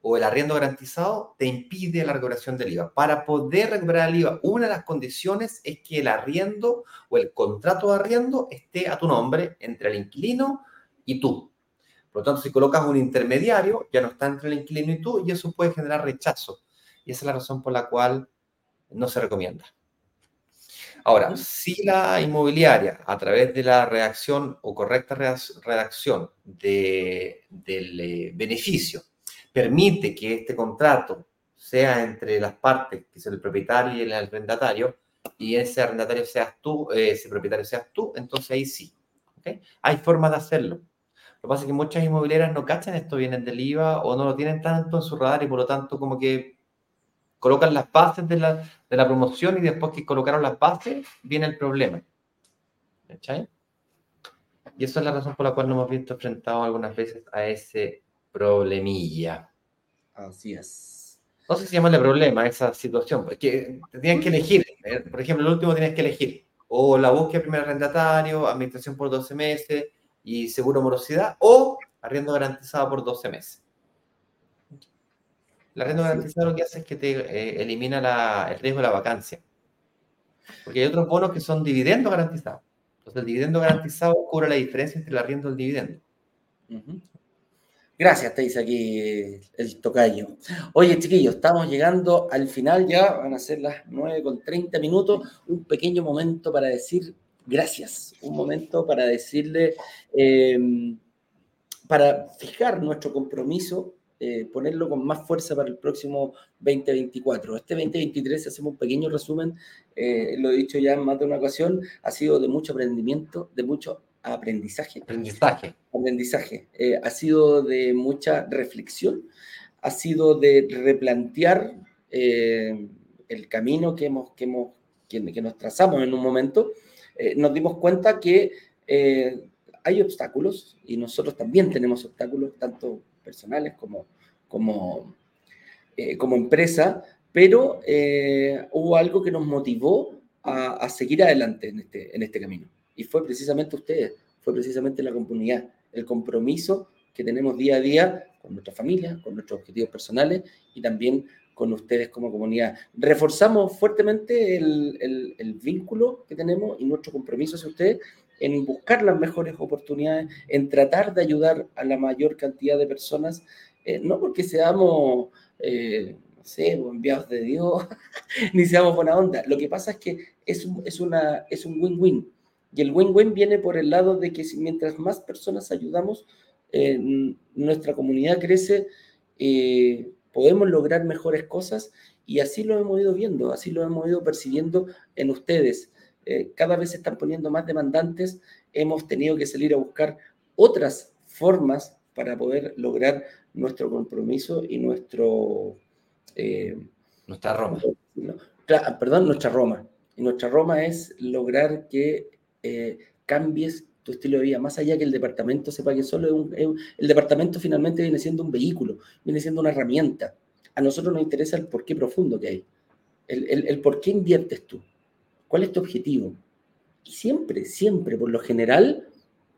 o el arriendo garantizado, te impide la recuperación del IVA. Para poder recuperar el IVA, una de las condiciones es que el arriendo o el contrato de arriendo esté a tu nombre entre el inquilino y tú. Por lo tanto, si colocas un intermediario, ya no está entre el inquilino y tú, y eso puede generar rechazo. Y esa es la razón por la cual no se recomienda. Ahora, si la inmobiliaria, a través de la redacción o correcta redacción del eh, beneficio, permite que este contrato sea entre las partes, que es el propietario y el arrendatario, y ese arrendatario seas tú, eh, ese propietario seas tú, entonces ahí sí. Hay formas de hacerlo. Lo que pasa es que muchas inmobiliarias no cachan esto, vienen del IVA o no lo tienen tanto en su radar y por lo tanto como que colocan las bases de la, de la promoción y después que colocaron las bases viene el problema. ¿Cachai? Y esa es la razón por la cual nos hemos visto enfrentados algunas veces a ese problemilla. Así es. No sé si llamarle problema esa situación, porque tenían que elegir. ¿eh? Por ejemplo, el último tienes que elegir o la búsqueda de primer arrendatario, administración por 12 meses y seguro morosidad, o arriendo garantizado por 12 meses. El arriendo garantizado lo que hace es que te eh, elimina el riesgo de la vacancia. Porque hay otros bonos que son dividendos garantizados. Entonces, el dividendo garantizado cubre la diferencia entre el arriendo y el dividendo. Gracias, te dice aquí el tocayo. Oye, chiquillos, estamos llegando al final ya, van a ser las 9 con 30 minutos. Un pequeño momento para decir gracias, un momento para decirle, em, para fijar nuestro compromiso, eh, ponerlo con más fuerza para el próximo 2024. Este 2023, hacemos un pequeño resumen, eh, lo he dicho ya en más de una ocasión, ha sido de mucho aprendimiento, de mucho aprendizaje. Aprendizaje. Aprendizaje. Eh, ha sido de mucha reflexión, ha sido de replantear eh, el camino que, hemos, que, hemos, que, nos trazamos en un momento. Eh, nos dimos cuenta que hay obstáculos y nosotros también tenemos obstáculos, tanto personales como, como, como empresa, pero hubo algo que nos motivó a, a seguir adelante en este, en este camino y fue precisamente ustedes, fue precisamente la comunidad, el compromiso que tenemos día a día con nuestra familia, con nuestros objetivos personales y también con ustedes como comunidad. Reforzamos fuertemente el, el, vínculo que tenemos y nuestro compromiso hacia ustedes en buscar las mejores oportunidades, en tratar de ayudar a la mayor cantidad de personas, eh, no porque seamos, eh, no sé, enviados de Dios, ni seamos buena onda. Lo que pasa es que es, es, una, es un win-win. Y el win-win viene por el lado de que mientras más personas ayudamos, eh, nuestra comunidad crece, eh, podemos lograr mejores cosas y así lo hemos ido viendo, así lo hemos ido percibiendo en ustedes. Eh, cada vez se están poniendo más demandantes, hemos tenido que salir a buscar otras formas para poder lograr nuestro compromiso y nuestro... nuestra Roma. perdón, nuestra Roma. Y nuestra Roma es lograr que eh, cambies tu estilo de vida, más allá que el departamento sepa que solo es un, el departamento finalmente viene siendo un vehículo, viene siendo una herramienta. A nosotros nos interesa el por qué profundo que hay, el, el, por qué inviertes tú, cuál es tu objetivo. Y siempre, siempre, por lo general,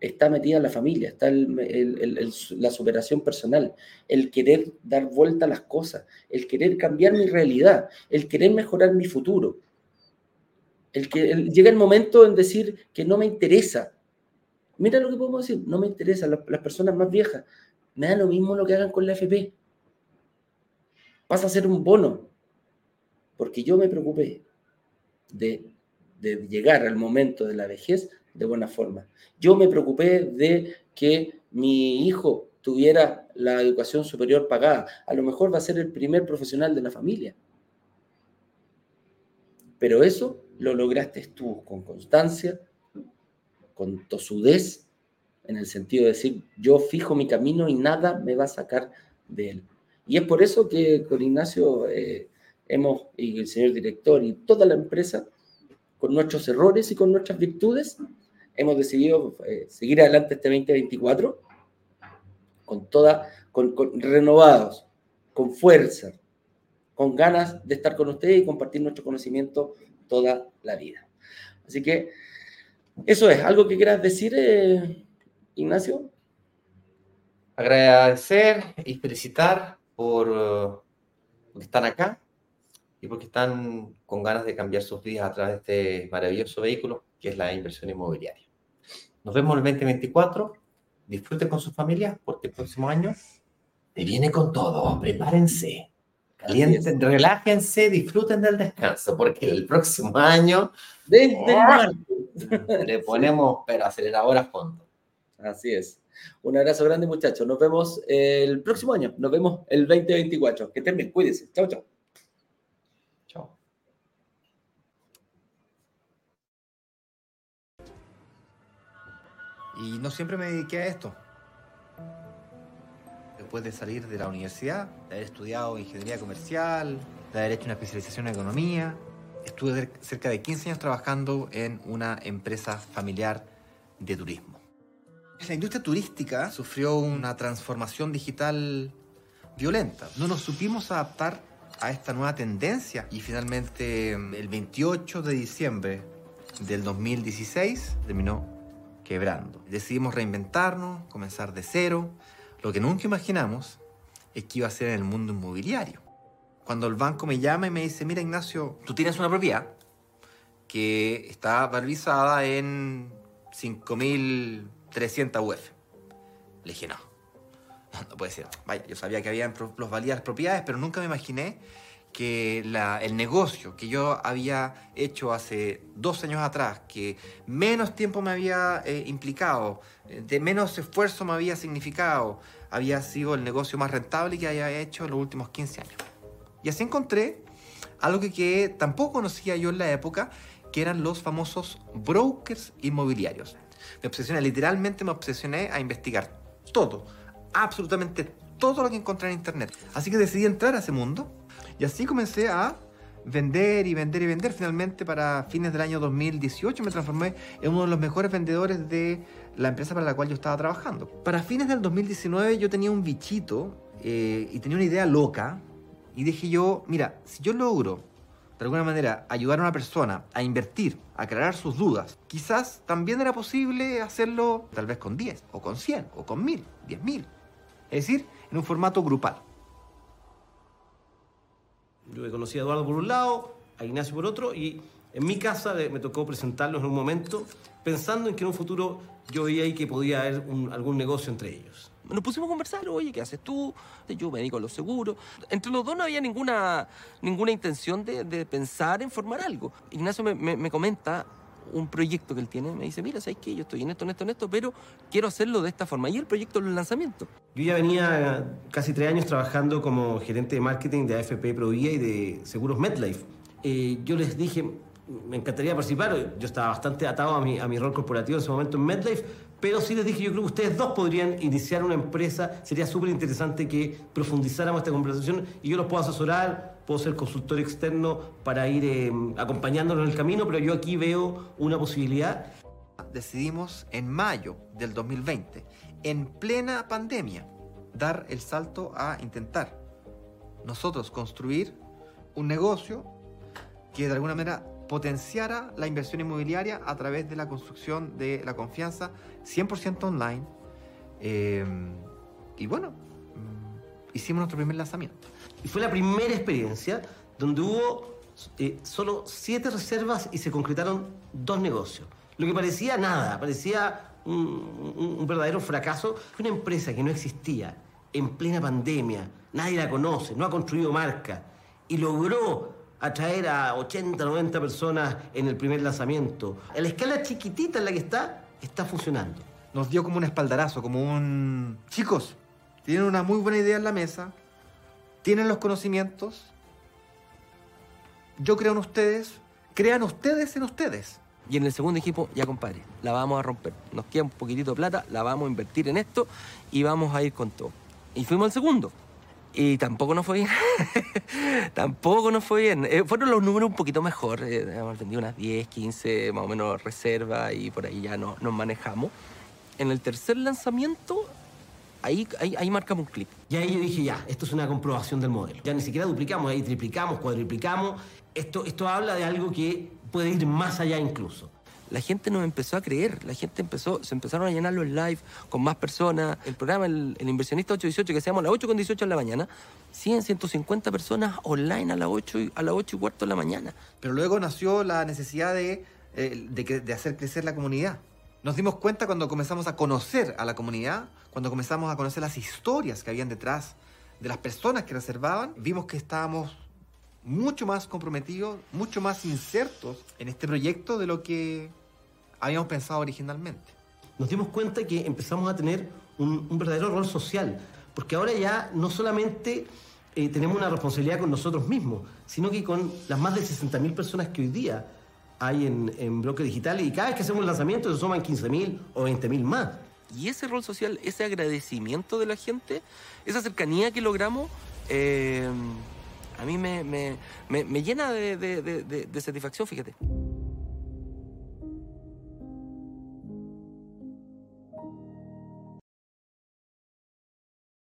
está metida la familia, está la superación personal, el querer dar vuelta a las cosas, el querer cambiar mi realidad, el querer mejorar mi futuro. El que llega el momento en decir que no me interesa. Mira lo que podemos decir, no me interesa. Las, personas más viejas, me da lo mismo lo que hagan con la FP. Pasa a ser un bono. Porque yo me preocupé de llegar al momento de la vejez de buena forma. Yo me preocupé de que mi hijo tuviera la educación superior pagada. A lo mejor va a ser el primer profesional de la familia. Pero eso lo lograste tú con constancia, con tosudez, en el sentido de decir, yo fijo mi camino y nada me va a sacar de él. Y es por eso que con Ignacio eh, hemos, y el señor director y toda la empresa, con nuestros errores y con nuestras virtudes, hemos decidido eh, seguir adelante este 2024 con toda, con, renovados, con fuerza, con ganas de estar con ustedes y compartir nuestro conocimiento toda la vida. Así que eso es, ¿algo que quieras decir, eh, Ignacio? Agradecer y felicitar por uh, que están acá y porque están con ganas de cambiar sus vidas a través de este maravilloso vehículo que es la inversión inmobiliaria. Nos vemos el 2024. Disfruten con sus familias porque el próximo año te viene con todo. Prepárense. Calienten, relájense, disfruten del descanso, porque el próximo año ¡ah! le ponemos pero acelerador a fondo. Así es. Un abrazo grande, muchachos. Nos vemos el próximo año. Nos vemos el 2024. Que estén bien. Cuídense. Chao, chao. Chao. Y no siempre me dediqué a esto. Después de salir de la universidad, de haber estudiado ingeniería comercial, de haber hecho una especialización en economía. Estuve cerca de 15 años trabajando en una empresa familiar de turismo. La industria turística sufrió una transformación digital violenta. No nos supimos adaptar a esta nueva tendencia y finalmente el 28 de diciembre del 2016 terminó quebrando. Decidimos reinventarnos, comenzar de cero. Lo que nunca imaginamos es que iba a ser en el mundo inmobiliario. Cuando el banco me llama y me dice, mira Ignacio, tú tienes una propiedad que está valorizada en 5.300 UF. Le dije, no, no puede ser. Vaya, yo sabía que había plusvalías las propiedades, pero nunca me imaginé que el negocio que yo había hecho hace dos años atrás, que menos tiempo me había eh, implicado, eh, de menos esfuerzo me había significado, había sido el negocio más rentable que había hecho en los últimos 15 años. Y así encontré algo que, que tampoco conocía yo en la época, que eran los famosos brokers inmobiliarios. Me obsesioné, literalmente me obsesioné a investigar todo, absolutamente todo lo que encontré en internet. Así que decidí entrar a ese mundo y así comencé a vender y vender y vender. Finalmente, para fines del año 2018 me transformé en uno de los mejores vendedores de la empresa para la cual yo estaba trabajando. Para fines del 2019 yo tenía un bichito eh, y tenía una idea loca y dije yo, mira, si yo logro de alguna manera ayudar a una persona a invertir, a aclarar sus dudas, quizás también era posible hacerlo tal vez con 10 o con 100 o con 1000, 10.000. Es decir, en un formato grupal. Yo conocí a Eduardo por un lado, a Ignacio por otro, y en mi casa me tocó presentarlos en un momento, pensando en que en un futuro yo veía ahí que podía haber algún negocio entre ellos. Nos pusimos a conversar, oye, ¿qué haces tú? Yo me dedico a los seguros. Entre los dos no había ninguna, ninguna intención de, pensar en formar algo. Ignacio me, me comenta un proyecto que él tiene. Me dice, mira, ¿sabes qué? Yo estoy en esto, en esto, en esto, pero quiero hacerlo de esta forma. Y el proyecto es el lanzamiento. Yo ya venía casi tres años trabajando como gerente de marketing de AFP Provía y de Seguros MedLife. Eh, yo les dije, me encantaría participar. Yo estaba bastante atado a mi, a mi rol corporativo en ese momento en MedLife, pero sí les dije, yo creo que ustedes dos podrían iniciar una empresa. Sería súper interesante que profundizáramos esta conversación y yo los puedo asesorar, puedo ser consultor externo para ir eh, acompañándolos en el camino, pero yo aquí veo una posibilidad. Decidimos en mayo del 2020, en plena pandemia, dar el salto a intentar nosotros construir un negocio que de alguna manera potenciara la inversión inmobiliaria a través de la construcción de la confianza 100% online. Eh, y bueno, mm, hicimos nuestro primer lanzamiento. Y fue la primera experiencia donde hubo eh, solo siete reservas y se concretaron dos negocios. Lo que parecía nada, parecía un, verdadero fracaso. Fue una empresa que no existía, en plena pandemia, nadie la conoce, no ha construido marca y logró atraer a 80, 90 personas en el primer lanzamiento. En la escala chiquitita en la que está, está funcionando. Nos dio como un espaldarazo, como un... Chicos, tienen una muy buena idea en la mesa, tienen los conocimientos, yo creo en ustedes, crean ustedes en ustedes. Y en el segundo equipo, ya compadre, la vamos a romper. Nos queda un poquitito de plata, la vamos a invertir en esto y vamos a ir con todo. Y fuimos al segundo. Y tampoco nos fue bien. tampoco nos fue bien. Eh, fueron los números un poquito mejor. Eh, hemos vendido unas 10, 15 más o menos reservas y por ahí ya no, nos manejamos. En el tercer lanzamiento, ahí, ahí, ahí marcamos un clip. Y ahí yo dije, ya, esto es una comprobación del modelo. Ya ni siquiera duplicamos, ahí triplicamos, cuadriplicamos. Esto, esto habla de algo que puede ir más allá incluso la gente nos empezó a creer, la gente empezó, se empezaron a llenar los live con más personas. El programa, el, inversionista 818, que se llama a las 8 con 18 en la mañana, 100, 150 personas online a las 8 y, a las 8 y cuarto de la mañana. Pero luego nació la necesidad de, eh, de hacer crecer la comunidad. Nos dimos cuenta cuando comenzamos a conocer a la comunidad, cuando comenzamos a conocer las historias que habían detrás de las personas que reservaban, vimos que estábamos mucho más comprometidos, mucho más insertos en este proyecto de lo que habíamos pensado originalmente. Nos dimos cuenta que empezamos a tener un, verdadero rol social, porque ahora ya no solamente eh, tenemos una responsabilidad con nosotros mismos, sino que con las más de 60.000 personas que hoy día hay en, en bloques digitales y cada vez que hacemos un lanzamiento se suman 15.000 o 20.000 más. Y ese rol social, ese agradecimiento de la gente, esa cercanía que logramos, eh, a mí me, me, me, llena de satisfacción, fíjate.